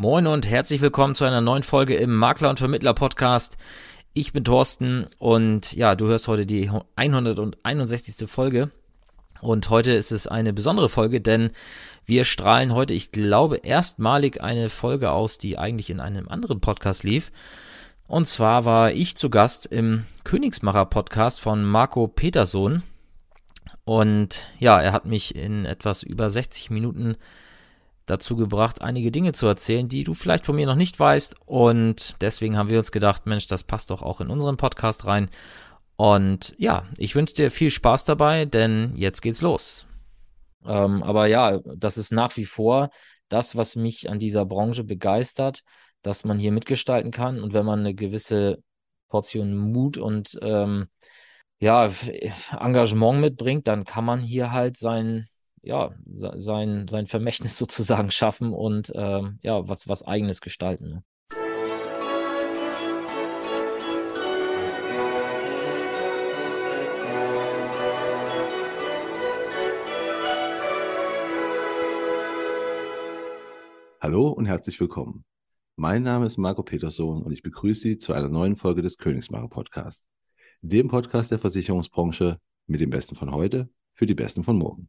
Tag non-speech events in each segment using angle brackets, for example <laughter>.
Moin und herzlich willkommen zu einer neuen Folge im Makler und Vermittler Podcast. Ich bin Thorsten und ja, du hörst heute die 161. Folge. Und heute ist es eine besondere Folge, denn wir strahlen heute, ich glaube, erstmalig eine Folge aus, die eigentlich in einem anderen Podcast lief. Und zwar war ich zu Gast im Königsmacher Podcast von Marco Peterson. Und ja, er hat mich in etwas über 60 Minuten dazu gebracht, einige Dinge zu erzählen, die du vielleicht von mir noch nicht weißt. Und deswegen haben wir uns gedacht, Mensch, das passt doch auch in unseren Podcast rein. Und ja, ich wünsche dir viel Spaß dabei, denn jetzt geht's los. Ähm, aber ja, das ist nach wie vor das, was mich an dieser Branche begeistert, dass man hier mitgestalten kann. Und wenn man eine gewisse Portion Mut und ähm, ja, Engagement mitbringt, dann kann man hier halt sein, ja, sein, sein Vermächtnis <laughs> sozusagen schaffen und ähm, ja, was, was eigenes gestalten. Ne? Hallo und herzlich willkommen. Mein Name ist Marco Peterson und ich begrüße Sie zu einer neuen Folge des Königsmacher Podcasts, dem Podcast der Versicherungsbranche mit dem Besten von heute für die Besten von morgen.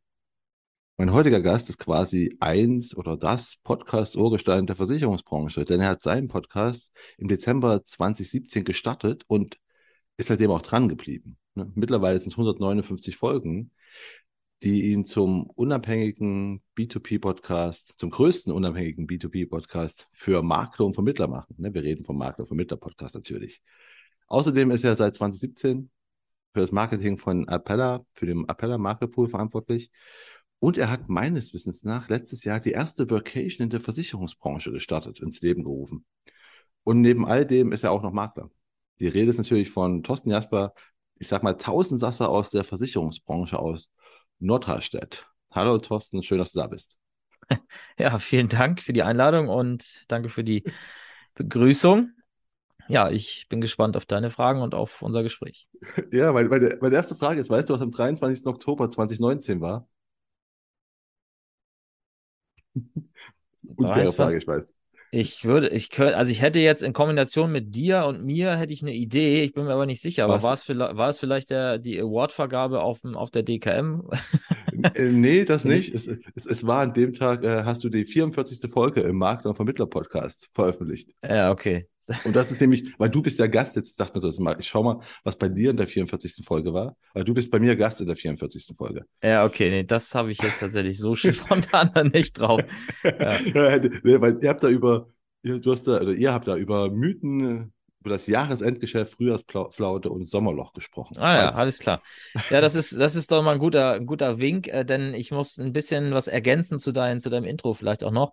Mein heutiger Gast ist quasi eins oder das Podcast-Urgestein der Versicherungsbranche, denn er hat seinen Podcast im Dezember 2017 gestartet und ist seitdem auch dran geblieben. Ne? Mittlerweile sind es 159 Folgen, die ihn zum unabhängigen B2B-Podcast, zum größten unabhängigen B2B-Podcast für Makler und Vermittler machen. Ne? Wir reden vom Makler- und Vermittler-Podcast natürlich. Außerdem ist er seit 2017 für das Marketing von Appella, für den Appella Maklerpool verantwortlich und er hat meines Wissens nach letztes Jahr die erste Workation in der Versicherungsbranche gestartet, ins Leben gerufen. Und neben all dem ist er auch noch Makler. Die Rede ist natürlich von Thorsten Jasper, ich sag mal Tausendsasser aus der Versicherungsbranche aus Nordhallstedt. Hallo Thorsten, schön, dass du da bist. <laughs> Ja, vielen Dank für die Einladung und danke für die Begrüßung. Ja, ich bin gespannt auf deine Fragen und auf unser Gespräch. <laughs> Ja, meine, meine, meine erste Frage ist, weißt du, was am 23. Oktober 2019 war? Unfaire Frage, ich weiß. Ich würde, ich könnte, also ich hätte jetzt in Kombination mit dir und mir hätte ich eine Idee, ich bin mir aber nicht sicher, aber war es, vielleicht, war es vielleicht der, die Awardvergabe auf, auf der DKM? Äh, nee, das nicht. Es, es, es, war an dem Tag, äh, hast du die 44. Folge im Makler- und Vermittler-Podcast veröffentlicht. Ja, okay. <laughs> Und das ist nämlich, weil du bist ja Gast, jetzt dachte man so, ich schau mal, was bei dir in der 44. Folge war, weil du bist bei mir Gast in der 44. Folge. Ja, okay, nee, das habe ich jetzt tatsächlich so <laughs> spontan nicht drauf. <laughs> Ja. ja, weil ihr habt da über, ihr, du hast da, oder ihr habt da über Mythen, über das Jahresendgeschäft, Frühjahrsflaute und Sommerloch gesprochen. Ah ja, alles klar. Ja, das ist, das ist doch mal ein guter, ein guter Wink, äh, denn ich muss ein bisschen was ergänzen zu, dein, zu deinem Intro vielleicht auch noch.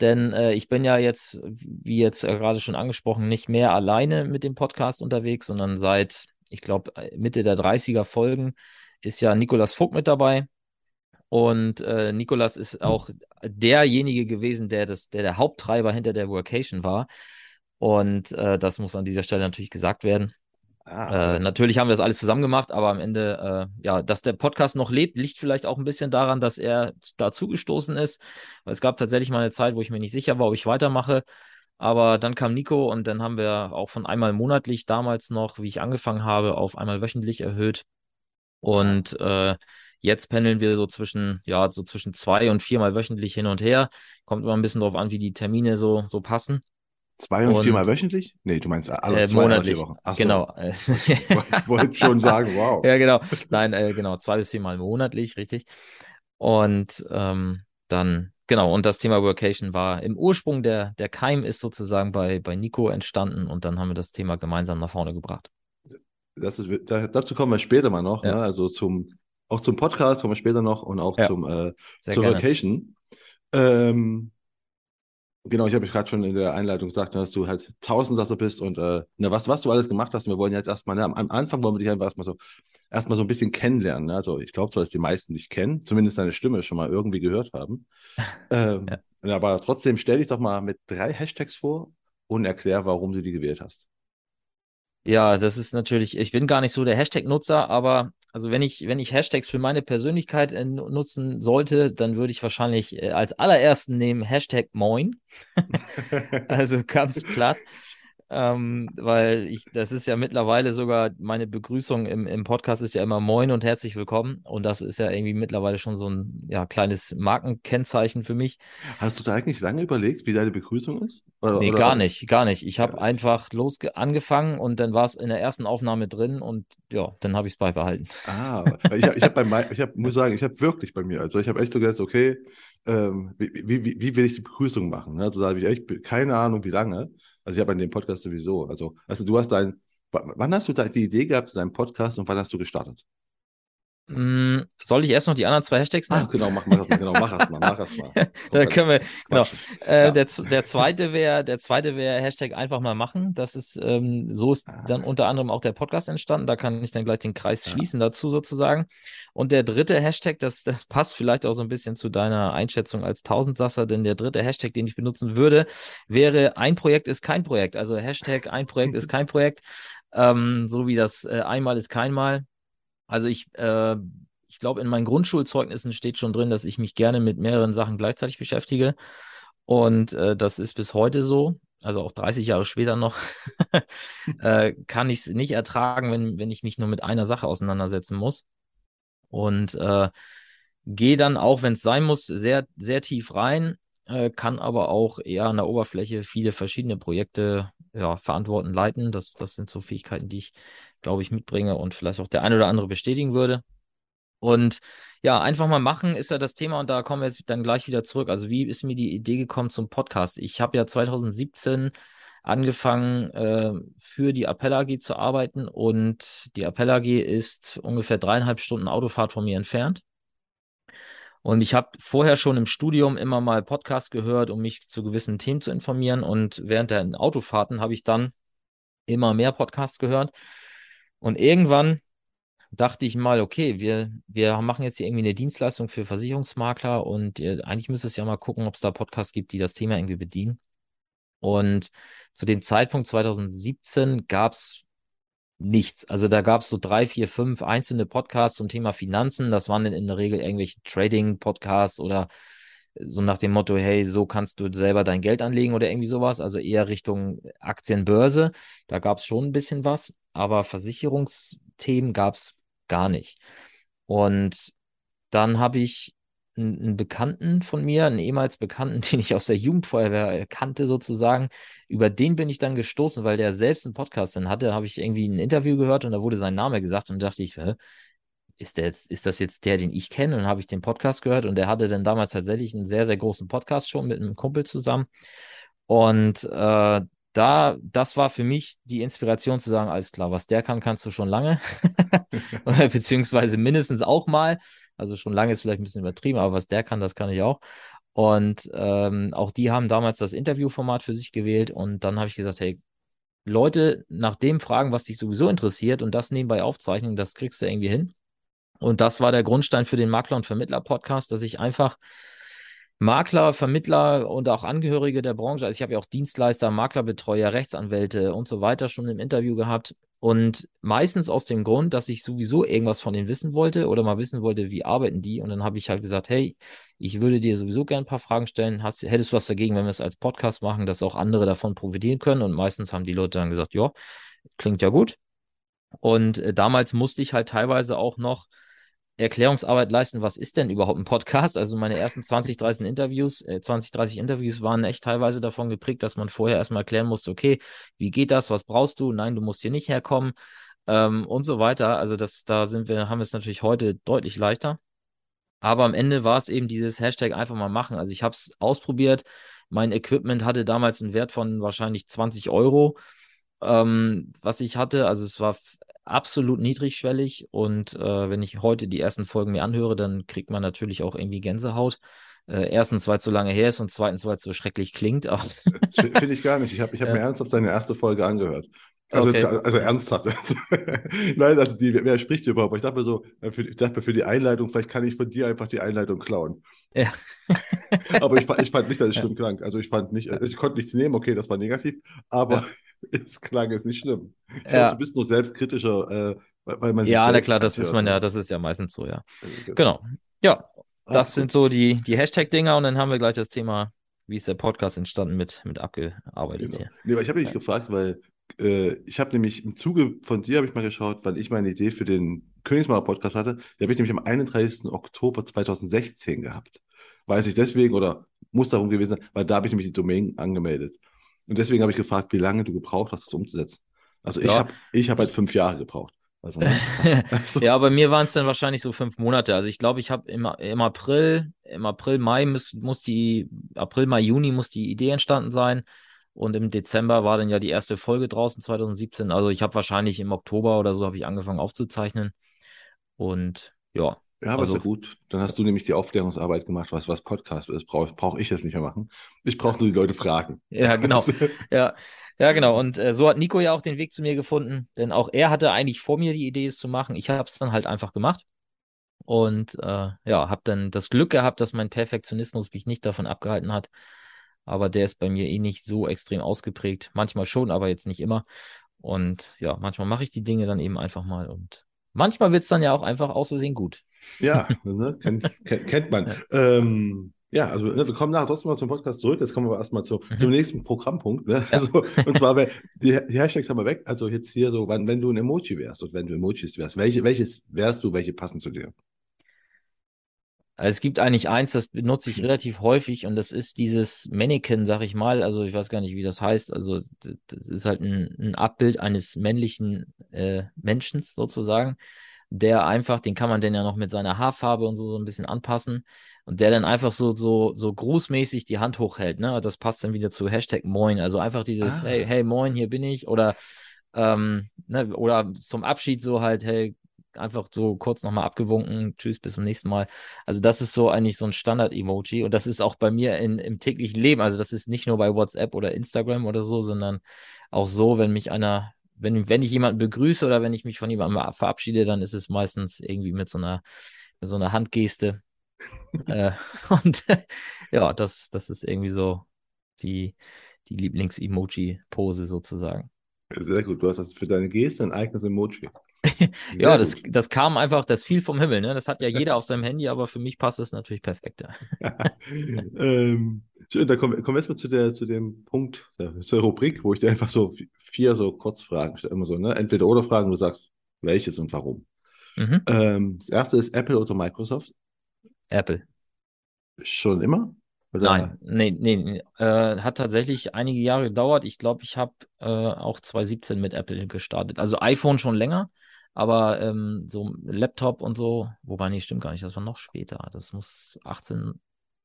Denn äh, ich bin ja jetzt, wie jetzt äh, gerade schon angesprochen, nicht mehr alleine mit dem Podcast unterwegs, sondern seit, ich glaube, äh, Mitte der 30er Folgen ist ja Nikolas Vogt mit dabei. Und äh, Nikolas ist auch derjenige gewesen, der, das, der der Haupttreiber hinter der Workation war. Und äh, das muss an dieser Stelle natürlich gesagt werden. Ah, äh, natürlich haben wir das alles zusammen gemacht, aber am Ende, äh, ja, dass der Podcast noch lebt, liegt vielleicht auch ein bisschen daran, dass er dazugestoßen ist. Es gab tatsächlich mal eine Zeit, wo ich mir nicht sicher war, ob ich weitermache. Aber dann kam Nico und dann haben wir auch von einmal monatlich damals noch, wie ich angefangen habe, auf einmal wöchentlich erhöht. Und äh, jetzt pendeln wir so zwischen, ja, so zwischen zwei und viermal wöchentlich hin und her. Kommt immer ein bisschen drauf an, wie die Termine so, so passen. Zwei und, und viermal wöchentlich? Nee, du meinst alle äh, zwei monatlich. Wochen. Ach genau. So. <laughs> ich wollte schon sagen, wow. ja, genau. Nein, äh, genau, zwei bis viermal monatlich, richtig. Und ähm, dann, genau, und das Thema Workation war im Ursprung, der, der Keim ist sozusagen bei, bei Nico entstanden und dann haben wir das Thema gemeinsam nach vorne gebracht. Das ist, da, dazu kommen wir später mal noch, ja. ne? also zum, auch zum Podcast kommen wir später noch und auch ja. zum, äh, zur gerne. Vacation. Ähm, Genau, ich habe gerade schon in der Einleitung gesagt, dass du halt Tausendsasser bist und äh, ne, was, was du alles gemacht hast. Und wir wollen jetzt erstmal, ne, am, Anfang wollen wir dich einfach erstmal so, erstmal so ein bisschen kennenlernen. Ne? Also ich glaube zwar, dass die meisten dich kennen, zumindest deine Stimme schon mal irgendwie gehört haben. <laughs> ähm, ja. Aber trotzdem stell dich doch mal mit drei Hashtags vor und erklär, warum du die gewählt hast. Ja, das ist natürlich, ich bin gar nicht so der Hashtag-Nutzer, aber Also wenn ich, wenn ich Hashtags für meine Persönlichkeit äh, nutzen sollte, dann würde ich wahrscheinlich äh, als allerersten nehmen Hashtag Moin. <laughs> <laughs> also ganz platt. Ähm, weil ich, das ist ja mittlerweile sogar, meine Begrüßung im, im Podcast ist ja immer Moin und herzlich willkommen. Und das ist ja irgendwie mittlerweile schon so ein ja, kleines Markenkennzeichen für mich. Hast du da eigentlich lange überlegt, wie deine Begrüßung ist? Oder, nee, oder gar nicht, gar nicht. Ich habe einfach los angefangen und dann war es in der ersten Aufnahme drin und ja, dann habe ich es beibehalten. Ah, ich, ich, hab bei, ich hab, muss sagen, ich habe wirklich bei mir, also ich habe echt so gedacht, okay, ähm, wie, wie, wie, wie will ich die Begrüßung machen? Also da habe ich echt keine Ahnung, wie lange. Also ich habe an dem Podcast sowieso. Also, also du hast dein, wann hast du die Idee gehabt, deinen Podcast und wann hast du gestartet? Mm, soll ich erst noch die anderen zwei Hashtags nennen? Ah, genau, mach, mach, genau, mach das mal, mach das mal. <laughs> da können wir, genau. Äh, ja. der, der zweite wäre, der zweite wäre Hashtag einfach mal machen. Das ist, ähm, so ist ah. dann unter anderem auch der Podcast entstanden. Da kann ich dann gleich den Kreis ja. schließen dazu sozusagen. Und der dritte Hashtag, das, das passt vielleicht auch so ein bisschen zu deiner Einschätzung als Tausendsasser, denn der dritte Hashtag, den ich benutzen würde, wäre ein Projekt ist kein Projekt. Also Hashtag ein Projekt ist kein Projekt. Ähm, so wie das äh, einmal ist keinmal also ich, äh, ich glaube, in meinen Grundschulzeugnissen steht schon drin, dass ich mich gerne mit mehreren Sachen gleichzeitig beschäftige. Und äh, das ist bis heute so. Also auch 30 Jahre später noch <laughs> äh, kann ich es nicht ertragen, wenn, wenn ich mich nur mit einer Sache auseinandersetzen muss. Und äh, gehe dann auch, wenn es sein muss, sehr, sehr tief rein, äh, kann aber auch eher an der Oberfläche viele verschiedene Projekte ja, verantworten, leiten. Das, das sind so Fähigkeiten, die ich glaube ich, mitbringe und vielleicht auch der ein oder andere bestätigen würde. Und ja, einfach mal machen ist ja das Thema und da kommen wir jetzt dann gleich wieder zurück. Also wie ist mir die Idee gekommen zum Podcast? Ich habe ja 2017 angefangen, äh, für die Appell AG zu arbeiten und die Appell AG ist ungefähr dreieinhalb Stunden Autofahrt von mir entfernt. Und ich habe vorher schon im Studium immer mal Podcasts gehört, um mich zu gewissen Themen zu informieren. Und während der Autofahrten habe ich dann immer mehr Podcasts gehört. Und irgendwann dachte ich mal, okay, wir, wir machen jetzt hier irgendwie eine Dienstleistung für Versicherungsmakler und äh, eigentlich müsste es ja mal gucken, ob es da Podcasts gibt, die das Thema irgendwie bedienen. Und zu dem Zeitpunkt 2017 gab es nichts. Also da gab es so drei, vier, fünf einzelne Podcasts zum Thema Finanzen. Das waren in der Regel irgendwelche Trading-Podcasts oder so nach dem Motto, hey, so kannst du selber dein Geld anlegen oder irgendwie sowas, also eher Richtung Aktienbörse. Da gab es schon ein bisschen was, aber Versicherungsthemen gab es gar nicht. Und dann habe ich einen Bekannten von mir, einen ehemals Bekannten, <laughs> den ich aus der Jugendfeuerwehr kannte sozusagen, über den bin ich dann gestoßen, weil der selbst einen Podcast dann hatte, habe ich irgendwie ein Interview gehört und da wurde sein Name gesagt und dachte ich, ist, der jetzt, ist das jetzt der, den ich kenne? Und dann habe ich den Podcast gehört und der hatte dann damals tatsächlich einen sehr, sehr großen Podcast schon mit einem Kumpel zusammen. Und äh, da, das war für mich die Inspiration zu sagen, alles klar, was der kann, kannst du schon lange. <laughs> <laughs> Beziehungsweise mindestens auch mal. Also schon lange ist vielleicht ein bisschen übertrieben, aber was der kann, das kann ich auch. Und ähm, auch die haben damals das Interviewformat für sich gewählt und dann habe ich gesagt, hey, Leute nach dem fragen, was dich sowieso interessiert und das nebenbei aufzeichnen, das kriegst du irgendwie hin. Und das war der Grundstein für den Makler- und Vermittler-Podcast, dass ich einfach Makler, Vermittler und auch Angehörige der Branche, also ich habe ja auch Dienstleister, Maklerbetreuer, Rechtsanwälte und so weiter schon im Interview gehabt. Und meistens aus dem Grund, dass ich sowieso irgendwas von denen wissen wollte oder mal wissen wollte, wie arbeiten die. Und dann habe ich halt gesagt, hey, ich würde dir sowieso gerne ein paar Fragen stellen. Hast, hättest du was dagegen, wenn wir es als Podcast machen, dass auch andere davon profitieren können? Und meistens haben die Leute dann gesagt, ja, klingt ja gut. Und äh, damals musste ich halt teilweise auch noch Erklärungsarbeit leisten, was ist denn überhaupt ein Podcast? Also meine ersten 20, 30 Interviews, äh, 20, 30 Interviews waren echt teilweise davon geprägt, dass man vorher erstmal erklären musste, okay, wie geht das, was brauchst du? Nein, du musst hier nicht herkommen ähm, und so weiter. Also das, da sind wir, haben wir es natürlich heute deutlich leichter. Aber am Ende war es eben dieses Hashtag einfach mal machen. Also ich habe es ausprobiert. Mein Equipment hatte damals einen Wert von wahrscheinlich 20 Euro ähm, was ich hatte. Also es war absolut niedrigschwellig und äh, wenn ich heute die ersten Folgen mir anhöre, dann kriegt man natürlich auch irgendwie Gänsehaut. Äh, erstens, weil es so lange her ist und zweitens, weil es so schrecklich klingt. Finde ich gar nicht. Ich habe ich hab <laughs> ja. mir ernsthaft deine erste Folge angehört. Also, okay. jetzt, also ernsthaft. <laughs> Nein, also die, wer spricht überhaupt? Ich dachte mir so, äh, für, ich dachte mir für die Einleitung, vielleicht kann ich von dir einfach die Einleitung klauen. Ja. <laughs> aber ich, ich fand nicht, dass es schlimm klang. Also ich fand nicht, also ich konnte nichts nehmen, okay, das war negativ, aber ja. <laughs> es klang jetzt nicht schlimm. Ich ja. glaube, du bist nur selbstkritischer äh, Weil, man ja, na klar, das ist man ja, das ist ja meistens so, ja. Also, genau. Ja, das ah, sind so die, die Hashtag-Dinger und dann haben wir gleich das Thema, wie ist der Podcast entstanden mit, mit abgearbeitet genau. hier. Nee, aber ich habe dich ja. gefragt, weil äh, ich habe nämlich im Zuge von dir habe ich mal geschaut, weil ich meine Idee für den Königsmacher Podcast hatte. Die habe ich nämlich am 31. Oktober 2016 gehabt. Weiß ich deswegen oder muss darum gewesen sein, weil da habe ich nämlich die Domain angemeldet. Und deswegen habe ich gefragt, wie lange du gebraucht hast, das umzusetzen. Also ich ja. habe ich hab halt fünf Jahre gebraucht. Also, <laughs> also. ja, bei mir waren es dann wahrscheinlich so fünf Monate. Also ich glaube, ich habe im, im April, im April, Mai muss, muss die, April, Mai, Juni muss die Idee entstanden sein. Und im Dezember war dann ja die erste Folge draußen 2017. Also ich habe wahrscheinlich im Oktober oder so habe ich angefangen aufzuzeichnen. Und ja. Ja, aber also, ist ja gut. Dann hast du nämlich die Aufklärungsarbeit gemacht, was, was Podcast ist. Brauche brauch ich jetzt nicht mehr machen. Ich brauche nur die Leute fragen. Ja, genau. <laughs> ja. ja, genau. Und äh, so hat Nico ja auch den Weg zu mir gefunden. Denn auch er hatte eigentlich vor mir die Idee, es zu machen. Ich habe es dann halt einfach gemacht. Und äh, ja, habe dann das Glück gehabt, dass mein Perfektionismus mich nicht davon abgehalten hat, aber der ist bei mir eh nicht so extrem ausgeprägt. Manchmal schon, aber jetzt nicht immer. Und ja, manchmal mache ich die Dinge dann eben einfach mal und manchmal wird es dann ja auch einfach aus Versehen gut. Ja, <laughs> ne, kennt, kennt, man. Ja. Ähm, ja, also ne, wir kommen nachher trotzdem mal zum Podcast zurück. Jetzt kommen wir erstmal zu, mhm. zum nächsten Programmpunkt. Ne? Also, und zwar, die, die Hashtags haben wir weg. Also jetzt hier so, wann, wenn du ein Emoji wärst und wenn du Emojis wärst, welche, welches wärst du, welche passen zu dir? Also es gibt eigentlich eins, das benutze ich relativ häufig und das ist dieses Mannequin, sag ich mal. Also ich weiß gar nicht, wie das heißt. Also das ist halt ein, ein Abbild eines männlichen äh, Menschen sozusagen, der einfach, den kann man denn ja noch mit seiner Haarfarbe und so, so ein bisschen anpassen und der dann einfach so so so grußmäßig die Hand hochhält. Ne, das passt dann wieder zu Hashtag Moin. Also einfach dieses ah. Hey hey Moin, hier bin ich oder ähm, ne, oder zum Abschied so halt Hey einfach so kurz nochmal abgewunken, tschüss, bis zum nächsten Mal. Also das ist so eigentlich so ein Standard-Emoji und das ist auch bei mir in, im täglichen Leben. Also das ist nicht nur bei WhatsApp oder Instagram oder so, sondern auch so, wenn mich einer, wenn, wenn ich jemanden begrüße oder wenn ich mich von jemandem verabschiede, dann ist es meistens irgendwie mit so einer, mit so einer Handgeste. <laughs> äh, <laughs> und ja, das, das ist irgendwie so die, die Lieblings-Emoji-Pose sozusagen. Sehr gut, du hast das für deine Geste ein eigenes Emoji. <laughs> ja, das, das kam einfach, das fiel vom Himmel. Ne? Das hat ja jeder auf seinem Handy, aber für mich passt es natürlich perfekt. <laughs> ähm, schön, dann kommen, kommen wir erstmal zu, der, zu dem Punkt, zur Rubrik, wo ich dir einfach so vier so Kurzfragen stelle. Immer so, ne? Entweder oder Fragen, du sagst, welches und warum. Mhm. Ähm, das erste ist Apple oder Microsoft? Apple. Schon immer? Oder? Nein, nee, nee, äh, hat tatsächlich einige Jahre gedauert. Ich glaube, ich habe äh, auch 2017 mit Apple gestartet. Also iPhone schon länger, aber ähm, so Laptop und so, wobei, nee, stimmt gar nicht, das war noch später. Das muss 18,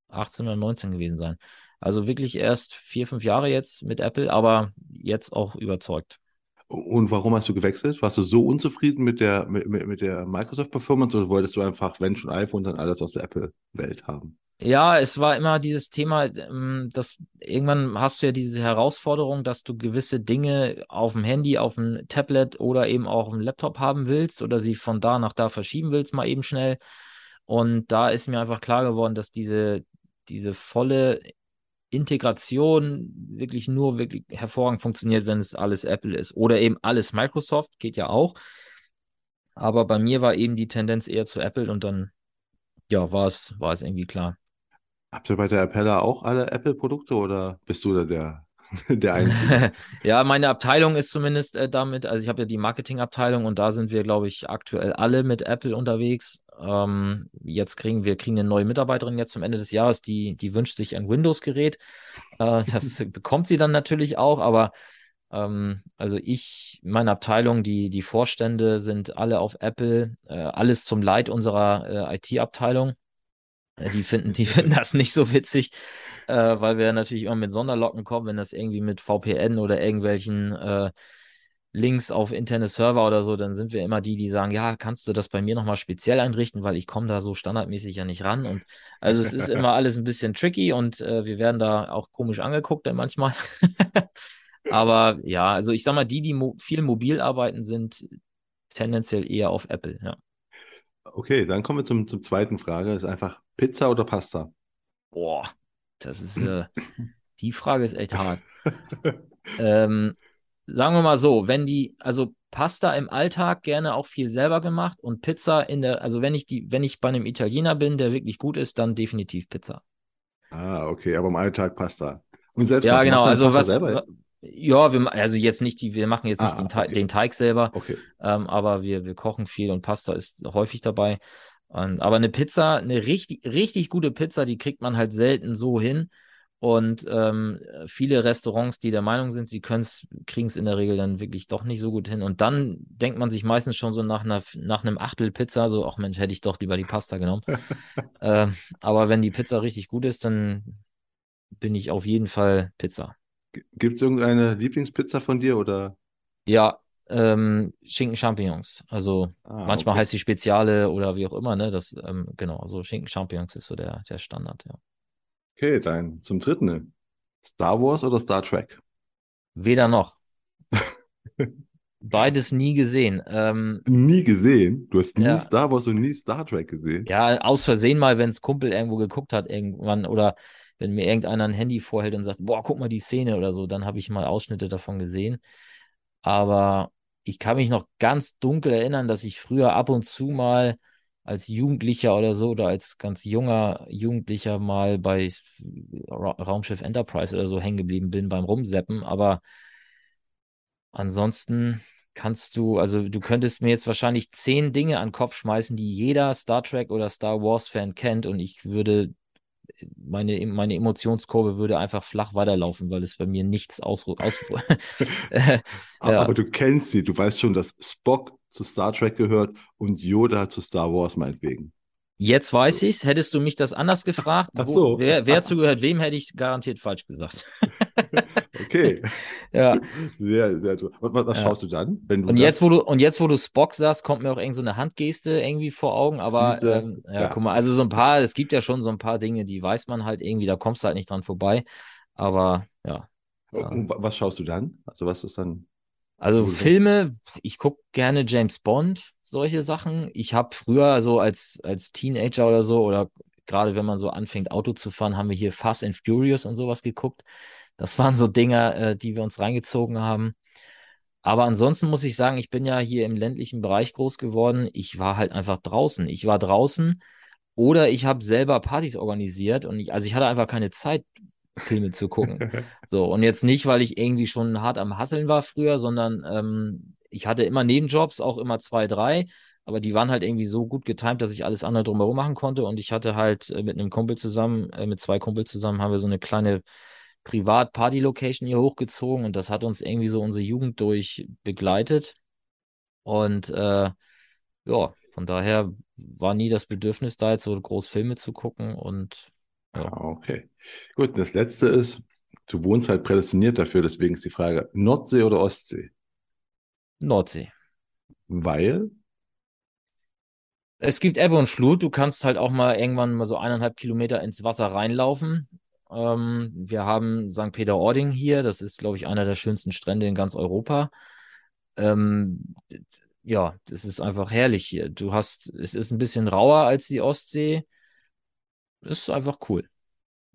18 oder 19 gewesen sein. Also wirklich erst vier, fünf Jahre jetzt mit Apple, aber jetzt auch überzeugt. Und warum hast du gewechselt? Warst du so unzufrieden mit der, mit, mit der Microsoft-Performance oder wolltest du einfach, wenn schon iPhone, dann alles aus der Apple-Welt haben? Ja, es war immer dieses Thema, ähm, dass irgendwann hast du ja diese Herausforderung, dass du gewisse Dinge auf dem Handy, auf dem Tablet oder eben auch auf dem Laptop haben willst oder sie von da nach da verschieben willst, mal eben schnell. Und da ist mir einfach klar geworden, dass diese, diese volle Integration wirklich nur wirklich hervorragend funktioniert, wenn es alles Apple ist. Oder eben alles Microsoft, geht ja auch. Aber bei mir war eben die Tendenz eher zu Apple und dann, ja, war es, war es irgendwie klar. Habt ihr bei der Appella auch alle Apple-Produkte oder bist du da der, <laughs> der Einzige? <laughs> ja, meine Abteilung ist zumindest äh, damit, also ich habe ja die Marketingabteilung und da sind wir, glaube ich, aktuell alle mit Apple unterwegs. Ähm, jetzt kriegen wir kriegen eine neue Mitarbeiterin jetzt zum Ende des Jahres, die, die wünscht sich ein Windows-Gerät. Äh, <laughs> das bekommt sie dann natürlich auch, aber ähm, also ich, meine Abteilung, die, die Vorstände sind alle auf Apple, äh, alles zum Leid unserer äh, IT-Abteilung. Äh, die finden, die <laughs> finden das nicht so witzig, äh, weil wir natürlich immer mit Sonderlocken kommen, wenn das irgendwie mit VPN oder irgendwelchen äh, Links auf interne Server oder so, dann sind wir immer die, die sagen, ja, kannst du das bei mir nochmal speziell einrichten, weil ich komme da so standardmäßig ja nicht ran. Und also es ist immer alles ein bisschen tricky und äh, wir werden da auch komisch angeguckt dann manchmal. <laughs> Aber ja, also ich sag mal, die, die mo viel mobil arbeiten, sind tendenziell eher auf Apple, ja. Okay, dann kommen wir zum, zum zweiten Frage. Das ist einfach Pizza oder Pasta? Boah, das ist, äh, <laughs> die Frage ist echt hart. <laughs> ähm, sagen wir mal so, wenn die, also Pasta im Alltag gerne auch viel selber gemacht und Pizza in der, also wenn ich die, wenn ich bei einem Italiener bin, der wirklich gut ist, dann definitiv Pizza. Ah, okay, aber im Alltag Pasta. Und selbst Ja, genau, also Pasta was, selber? Ja, wir, also jetzt nicht die, wir machen jetzt nicht Ah, den, Teig, okay. den Teig selber, Okay. ähm, aber wir, wir kochen viel und Pasta ist häufig dabei. Und, aber eine Pizza, eine richtig, richtig gute Pizza, die kriegt man halt selten so hin. Und ähm, viele Restaurants, die der Meinung sind, sie kriegen es in der Regel dann wirklich doch nicht so gut hin. Und dann denkt man sich meistens schon so nach, einer, nach einem Achtel Pizza, so, ach Mensch, hätte ich doch lieber die Pasta genommen. <laughs> ähm, aber wenn die Pizza richtig gut ist, dann bin ich auf jeden Fall Pizza. Gibt es irgendeine Lieblingspizza von dir oder? Ja, ähm, Schinken Champignons. Also Ah, manchmal okay. heißt die Speziale oder wie auch immer, ne? Das, ähm, genau, also Schinken Champignons ist so der, der Standard, ja. Okay, dann zum dritten. Star Wars oder Star Trek? Weder noch. <laughs> Beides nie gesehen. Ähm, Nie gesehen. Du hast nie Ja. Star Wars und nie Star Trek gesehen. ja, aus Versehen mal, wenn es Kumpel irgendwo geguckt hat, irgendwann, oder wenn mir irgendeiner ein Handy vorhält und sagt, boah, guck mal die Szene oder so, dann habe ich mal Ausschnitte davon gesehen. Aber ich kann mich noch ganz dunkel erinnern, dass ich früher ab und zu mal als Jugendlicher oder so oder als ganz junger Jugendlicher mal bei Ra Raumschiff Enterprise oder so hängen geblieben bin beim Rumseppen. Aber ansonsten kannst du, also du könntest mir jetzt wahrscheinlich zehn Dinge an den Kopf schmeißen, die jeder Star Trek oder Star Wars-Fan kennt und ich würde, meine, meine Emotionskurve würde einfach flach weiterlaufen, weil es bei mir nichts aus, aus <laughs> <laughs> Äh, ja. Aber du kennst sie. Du weißt schon, dass Spock zu Star Trek gehört und Yoda zu Star Wars meinetwegen. Jetzt weiß ich's. Hättest du mich das anders gefragt, Ach wo, so. wer, <laughs> wer zugehört wem, hätte ich garantiert falsch gesagt. <laughs> Okay. Ja. Sehr, sehr interessant. Was, was, Ja. schaust du dann, wenn du Und jetzt, wo du, und jetzt, wo du Spock sagst, kommt mir auch irgend so eine Handgeste irgendwie vor Augen. Aber ähm, ja, Ja. guck mal, also so ein paar, es gibt ja schon so ein paar Dinge, die weiß man halt irgendwie, da kommst du halt nicht dran vorbei. Aber ja. Und wa- was schaust du dann? Also was ist dann? Also Wo Filme, ich gucke gerne James Bond, solche Sachen. Ich habe früher so als, als Teenager oder so, oder gerade wenn man so anfängt, Auto zu fahren, haben wir hier Fast and Furious und sowas geguckt. Das waren so Dinger, äh, die wir uns reingezogen haben. Aber ansonsten muss ich sagen, ich bin ja hier im ländlichen Bereich groß geworden. Ich war halt einfach draußen. Ich war draußen oder ich habe selber Partys organisiert und ich, also ich hatte einfach keine Zeit, Filme zu gucken. <laughs> So, und jetzt nicht, weil ich irgendwie schon hart am Hasseln war früher, sondern ähm, ich hatte immer Nebenjobs, auch immer zwei, drei, aber die waren halt irgendwie so gut getimt, dass ich alles andere drumherum machen konnte. Und ich hatte halt äh, mit einem Kumpel zusammen, äh, mit zwei Kumpel zusammen, haben wir so eine kleine Privat-Party-Location hier hochgezogen und das hat uns irgendwie so unsere Jugend durch begleitet. Und äh, ja, von daher war nie das Bedürfnis da, jetzt so groß Filme zu gucken und ja. Ah, okay. Gut, das letzte ist, du wohnst halt prädestiniert dafür, deswegen ist die Frage, Nordsee oder Ostsee? Nordsee. Weil? Es gibt Ebbe und Flut. Du kannst halt auch mal irgendwann mal so eineinhalb Kilometer ins Wasser reinlaufen. Ähm, wir haben St. Peter-Ording hier. Das ist, glaube ich, einer der schönsten Strände in ganz Europa. Ähm, ja, das ist einfach herrlich hier. Du hast, es ist ein bisschen rauer als die Ostsee. Ist einfach cool.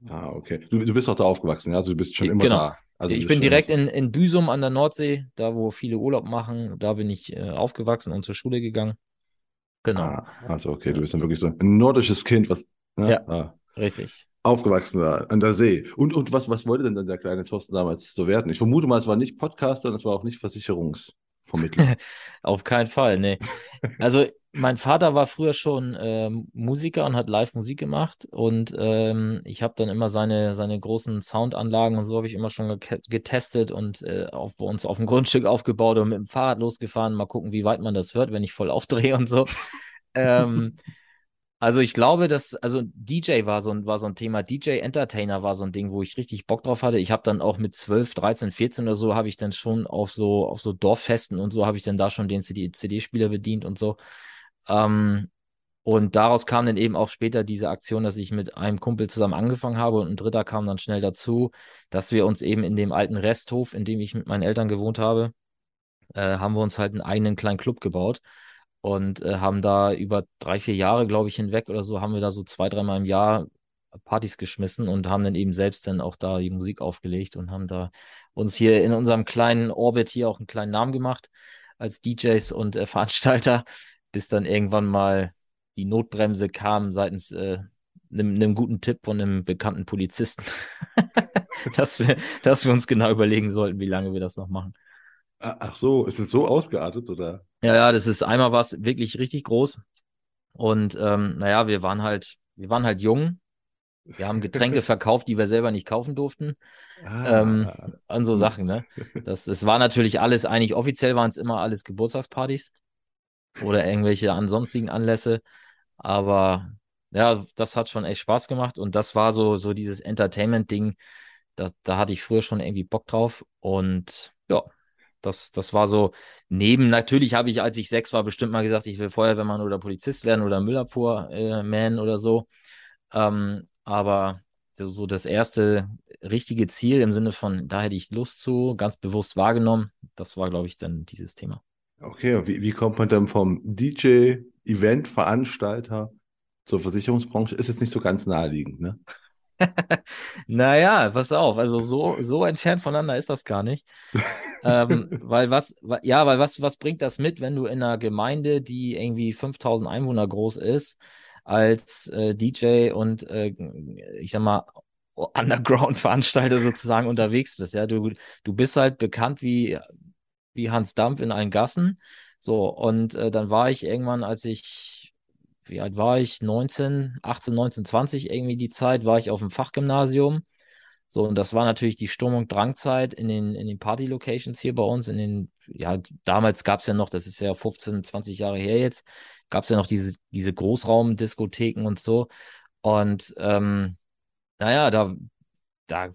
Ah, okay. Du, du bist auch da aufgewachsen, ja? Also du bist schon immer Genau. da. Also ich bin direkt in, in Büsum an der Nordsee, da wo viele Urlaub machen. Da bin ich äh, aufgewachsen und zur Schule gegangen. Genau, Ah, also okay, du bist dann wirklich so ein nordisches Kind, was ne? Ja. ah, richtig. aufgewachsen da an der See. Und, und was, was wollte denn dann der kleine Thorsten damals so werden? Ich vermute mal, es war nicht Podcaster und es war auch nicht Versicherungsvermittler. <laughs> Auf keinen Fall, nee. Also mein Vater war früher schon ähm, Musiker und hat Live-Musik gemacht und ähm, ich habe dann immer seine, seine großen Soundanlagen und so habe ich immer schon ge getestet und äh, auf, bei uns auf dem <laughs> Grundstück aufgebaut und mit dem Fahrrad losgefahren, mal gucken, wie weit man das hört, wenn ich voll aufdrehe und so. <laughs> ähm, also ich glaube, dass, also DJ war so ein, war so ein Thema, DJ Entertainer war so ein Ding, wo ich richtig Bock drauf hatte. Ich habe dann auch mit 12, 13, 14 oder so, habe ich dann schon auf so, auf so Dorffesten und so, habe ich dann da schon den CD CD-Spieler bedient und so. Ähm, und daraus kam dann eben auch später diese Aktion, dass ich mit einem Kumpel zusammen angefangen habe und ein dritter kam dann schnell dazu, dass wir uns eben in dem alten Resthof, in dem ich mit meinen Eltern gewohnt habe, äh, haben wir uns halt einen eigenen kleinen Club gebaut und äh, haben da über drei, vier Jahre, glaube ich, hinweg oder so, haben wir da so zwei, dreimal im Jahr Partys geschmissen und haben dann eben selbst dann auch da die Musik aufgelegt und haben da uns hier in unserem kleinen Orbit hier auch einen kleinen Namen gemacht. als DJs und äh, <laughs> Veranstalter, bis dann irgendwann mal die Notbremse kam seitens äh, einem, einem guten Tipp von einem bekannten Polizisten, <laughs> dass, wir, dass wir uns genau überlegen sollten, wie lange wir das noch machen. Ach so, ist es so ausgeartet, oder? Ja, ja, das ist einmal was wirklich richtig groß. Und ähm, naja, wir waren halt, wir waren halt jung. Wir haben Getränke <laughs> verkauft, die wir selber nicht kaufen durften. Ah. Ähm, an so Sachen, ne? Das, das war natürlich alles, eigentlich offiziell waren es immer alles Geburtstagspartys oder irgendwelche ansonstigen Anlässe. Aber ja, das hat schon echt Spaß gemacht und das war so, so dieses Entertainment-Ding. Da, da hatte ich früher schon irgendwie Bock drauf und ja, das, das war so neben, natürlich habe ich, als ich sechs war, bestimmt mal gesagt, ich will Feuerwehrmann oder Polizist werden oder Müllabfuhrman äh, oder so. Ähm, aber so, so das erste richtige Ziel im Sinne von, da hätte ich Lust zu, ganz bewusst wahrgenommen, das war, glaube ich, dann dieses Thema. Okay, wie, wie kommt man dann vom DJ, Event-Veranstalter zur Versicherungsbranche? Ist jetzt nicht so ganz naheliegend, ne? <laughs> naja, pass auf, also so, so entfernt voneinander ist das gar nicht. ähm, <laughs> weil was, ja, weil was, was bringt das mit, wenn du in einer Gemeinde, die irgendwie 5000 Einwohner groß ist, als äh, DJ und äh, ich sag mal, Underground-Veranstalter <laughs> sozusagen unterwegs bist. Ja, du, du bist halt bekannt wie, wie Hans Dampf in allen Gassen. So, und äh, dann war ich irgendwann, als ich wie alt war ich? 19, 18, 19, 20 irgendwie die Zeit, war ich auf dem Fachgymnasium. So, und das war natürlich die Sturm- und Drangzeit in den, in den Party-Locations hier bei uns. In den, ja, damals gab es ja noch, das ist ja 15, 20 Jahre her jetzt, gab es ja noch diese, diese Großraumdiskotheken und so. Und ähm, naja, da, da